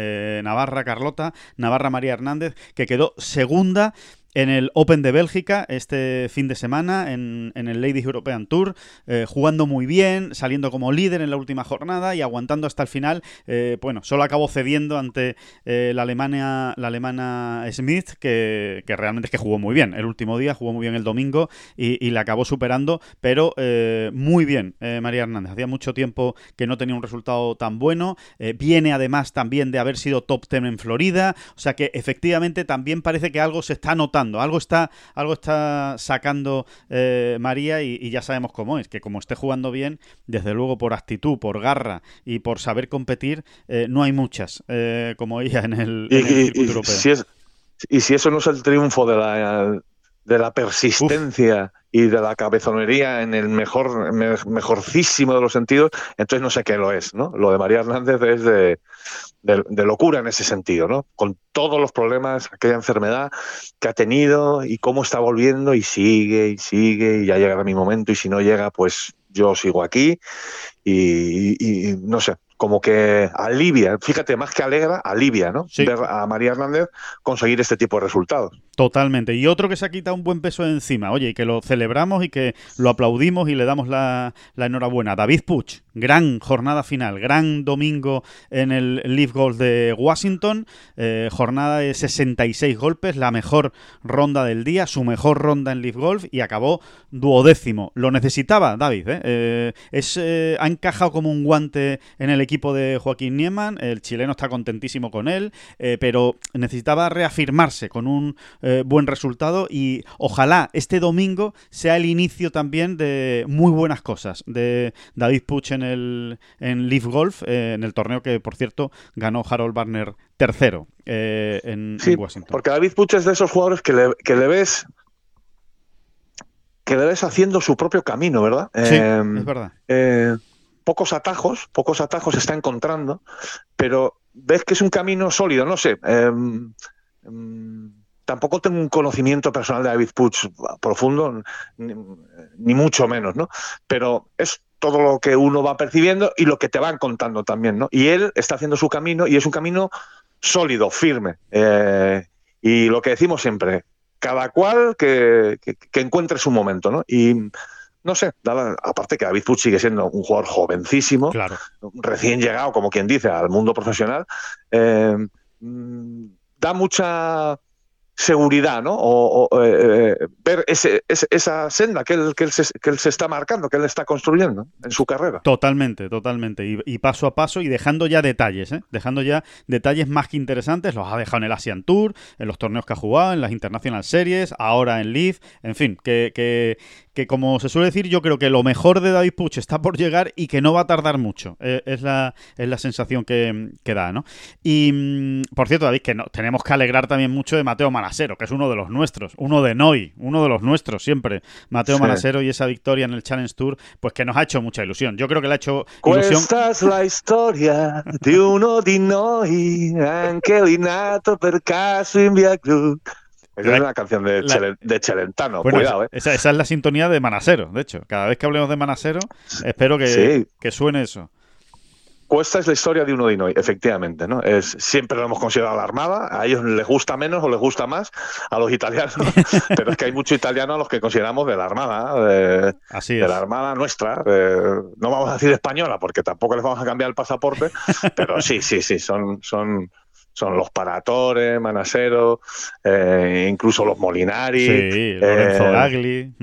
Navarra Carlota, Navarra María Hernández, que quedó segunda en el Open de Bélgica este fin de semana, en, el Ladies European Tour, eh, jugando muy bien, saliendo como líder en la última jornada y aguantando hasta el final. Eh, bueno, solo acabó cediendo ante eh, la Alemania, la alemana Smith, que, realmente es que jugó muy bien el último día, jugó muy bien el domingo y, y la acabó superando, pero muy bien María Hernández. Hacía mucho tiempo que no tenía un resultado tan bueno. viene además también de haber sido top 10 en Florida, o sea que efectivamente también parece que algo se está notando algo está, algo está sacando eh, María y, ya sabemos cómo es, que como esté jugando bien, desde luego por actitud, por garra y por saber competir, eh, no hay muchas eh, como ella en el, europeo. y si eso no es el triunfo de la, de la persistencia y de la cabezonería en el mejor, mejorcísimo de los sentidos, entonces no sé qué lo es, ¿no? Lo de María Hernández es de, de, locura en ese sentido, ¿no? Con todos los problemas, aquella enfermedad que ha tenido y cómo está volviendo y sigue y sigue y ya llegará mi momento y si no llega, pues yo sigo aquí y no sé, como que alivia, fíjate, más que alegra, alivia, ¿no? Ver a María Hernández conseguir este tipo de resultados. Totalmente. Y otro que se ha quitado un buen peso de encima, oye, y que lo celebramos y que lo aplaudimos y le damos la, enhorabuena. David Puch, gran jornada final, gran domingo en el Leaf Golf de Washington, eh, jornada de 66 golpes, la mejor ronda del día, su mejor ronda en Leaf Golf y acabó duodécimo. Lo necesitaba David, ¿eh? eh es, ha encajado como un guante en el equipo de Joaquín Nieman, el chileno está contentísimo con él, pero necesitaba reafirmarse con un buen resultado y ojalá este domingo sea el inicio también de muy buenas cosas de David Puch en el en Leaf Golf, eh, en el torneo que por cierto ganó Harold Barner tercero en, Washington. Porque David Puch es de esos jugadores que le, que le ves que le ves haciendo su propio camino, ¿verdad? Sí, es verdad pocos atajos, pocos atajos está encontrando, pero ves que es un camino sólido, no sé. Em, tampoco tengo un conocimiento personal de David Puig profundo, ni, mucho menos, ¿no? Pero es todo lo que uno va percibiendo y lo que te van contando también, ¿no? Y él está haciendo su camino y es un camino sólido, firme. Eh, y lo que decimos siempre, cada cual que, que encuentre su momento, ¿no? Y no sé, aparte que David Puig sigue siendo un jugador jovencísimo, recién llegado, como quien dice, al mundo profesional, eh, mm, da mucha seguridad, ¿no? O, eh, eh, ver ese, esa senda que él, que, él se, que él se está marcando, que él está construyendo en su carrera. Totalmente, totalmente. Y, paso a paso y dejando ya detalles, ¿eh? Dejando ya detalles más que interesantes. Los ha dejado en el Asian Tour, en los torneos que ha jugado, en las International Series, ahora en Leaf. En fin, que, que, que como se suele decir, yo creo que lo mejor de David Puch está por llegar y que no va a tardar mucho. es, la, es la sensación que, da, ¿no? Y, mm, por cierto, David, que no, tenemos que alegrar también mucho de Mateo Manas que es uno de los nuestros, uno de Noi, uno de los nuestros siempre, Mateo Manasero y esa victoria en el Challenge Tour, pues que nos ha hecho mucha ilusión. Yo creo que le ha hecho ilusión. Esta es la historia de uno de Noi, anche per caso in via es una canción de, Chelentano, cuidado, ¿eh? Esa, es la sintonía de Manasero, de hecho. Cada vez que hablemos de Manasero, espero que, que suene eso. Cuesta es la historia de uno de Inoi, efectivamente, ¿no? Es, siempre lo hemos considerado la Armada, a ellos les gusta menos o les gusta más, a los italianos, pero es que hay mucho italiano a los que consideramos de la Armada, de, la Armada nuestra, no vamos a decir española, porque tampoco les vamos a cambiar el pasaporte, pero sí, sí, sí, son, son, son los Paratores, Manasero, eh, incluso los Molinari. Sí, Lorenzo eh, Gagli.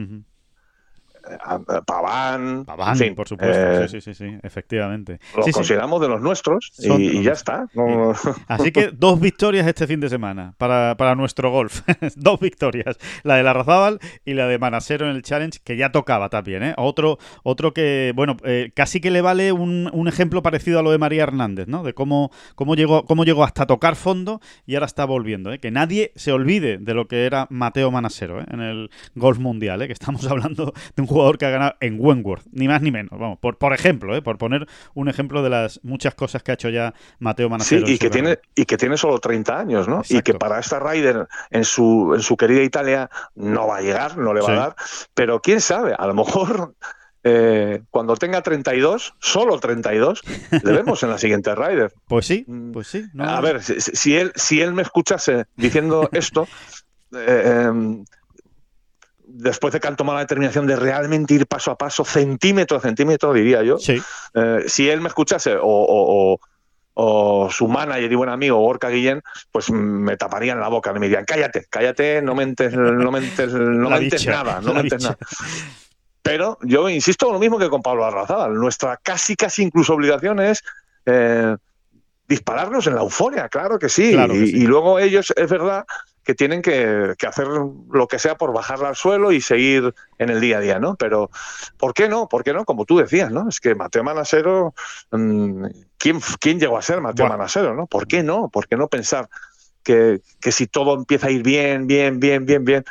Paván. Paván, por supuesto. Eh, sí, sí, sí, efectivamente. Lo consideramos de los nuestros y, ya está. Así que dos victorias este fin de semana para, nuestro golf. dos victorias. La de la Razábal y la de Manasero en el Challenge, que ya tocaba también. ¿eh? Otro, otro que, bueno, eh, casi que le vale un, ejemplo parecido a lo de María Hernández, ¿no? De cómo, cómo, llegó, cómo llegó hasta tocar fondo y ahora está volviendo. ¿eh? Que nadie se olvide de lo que era Mateo Manasero en el golf mundial, ¿eh? que estamos hablando de un jugador que ha ganado en Wentworth, ni más ni menos. Vamos, por, por ejemplo, ¿eh? por poner un ejemplo de las muchas cosas que ha hecho ya Mateo Manacero. Sí, y que, tiene, y que tiene solo 30 años, ¿no? Y que para esta Ryder en su, en su querida Italia no va a llegar, no le va a dar, pero quién sabe, a lo mejor eh, cuando tenga 32, solo 32, le vemos en la siguiente Ryder. Pues sí, mm. pues sí. A ver, si, él, si él me escuchase diciendo esto, eh, em, después de que han tomado la determinación de realmente ir paso a paso, centímetro a centímetro, diría yo, Sí. eh, si él me escuchase o, o- o- o su manager y buen amigo Orca Guillén, pues me taparían la boca, me dirían, cállate, cállate, no mentes, no mentes, no mentes nada, no mentes nada. Pero yo insisto lo mismo que con Pablo Arrazábal. Nuestra casi, casi incluso obligación es eh, dispararnos en la euforia, claro que sí. Claro que y, sí. y luego ellos, es verdad, que tienen que, que hacer lo que sea por bajarla al suelo y seguir en el día a día, ¿no? Pero, ¿por qué no? ¿Por qué no? Como tú decías, ¿no? Es que Mateo Manasero, mm, ¿quién, quién llegó a ser Mateo Buah. Manasero, ¿no? ¿Por qué no? ¿Por qué no pensar que, que si todo empieza a ir bien, bien, bien, bien, bien,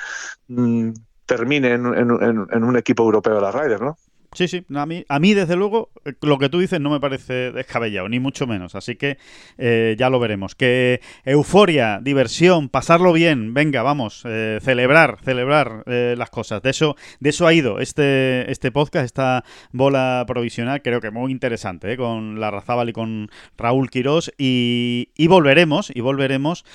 mm, termine en, en- en- en un equipo europeo de las Riders, ¿no? Sí, sí. A mí, a mí, desde luego, eh, lo que tú dices no me parece descabellado, ni mucho menos. Así que eh, ya lo veremos. Que euforia, diversión, pasarlo bien, venga, vamos, eh, celebrar, celebrar las cosas. De eso, de eso ha ido este, este podcast, esta bola provisional, creo que muy interesante, con la Razábal y con Raúl Quirós. Y, y volveremos, y volveremos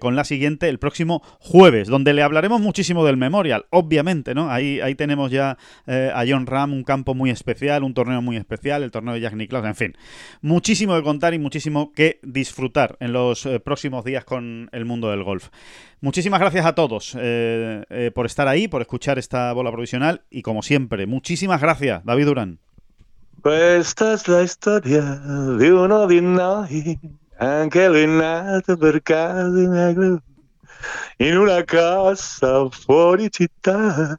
con la siguiente el próximo jueves, donde le hablaremos muchísimo del Memorial, obviamente, ¿no? Ahí, ahí tenemos ya a John Ram, un campo muy especial, un torneo muy especial, el torneo de Jack Nicklaus, en fin. Muchísimo que contar y muchísimo que disfrutar en los eh, próximos días con el mundo del golf. Muchísimas gracias a todos eh, eh, por estar ahí, por escuchar esta bola provisional y como siempre, muchísimas gracias, David Durán. Questa è la storia di uno di noi, anche lui è nato per in una casa fuori città,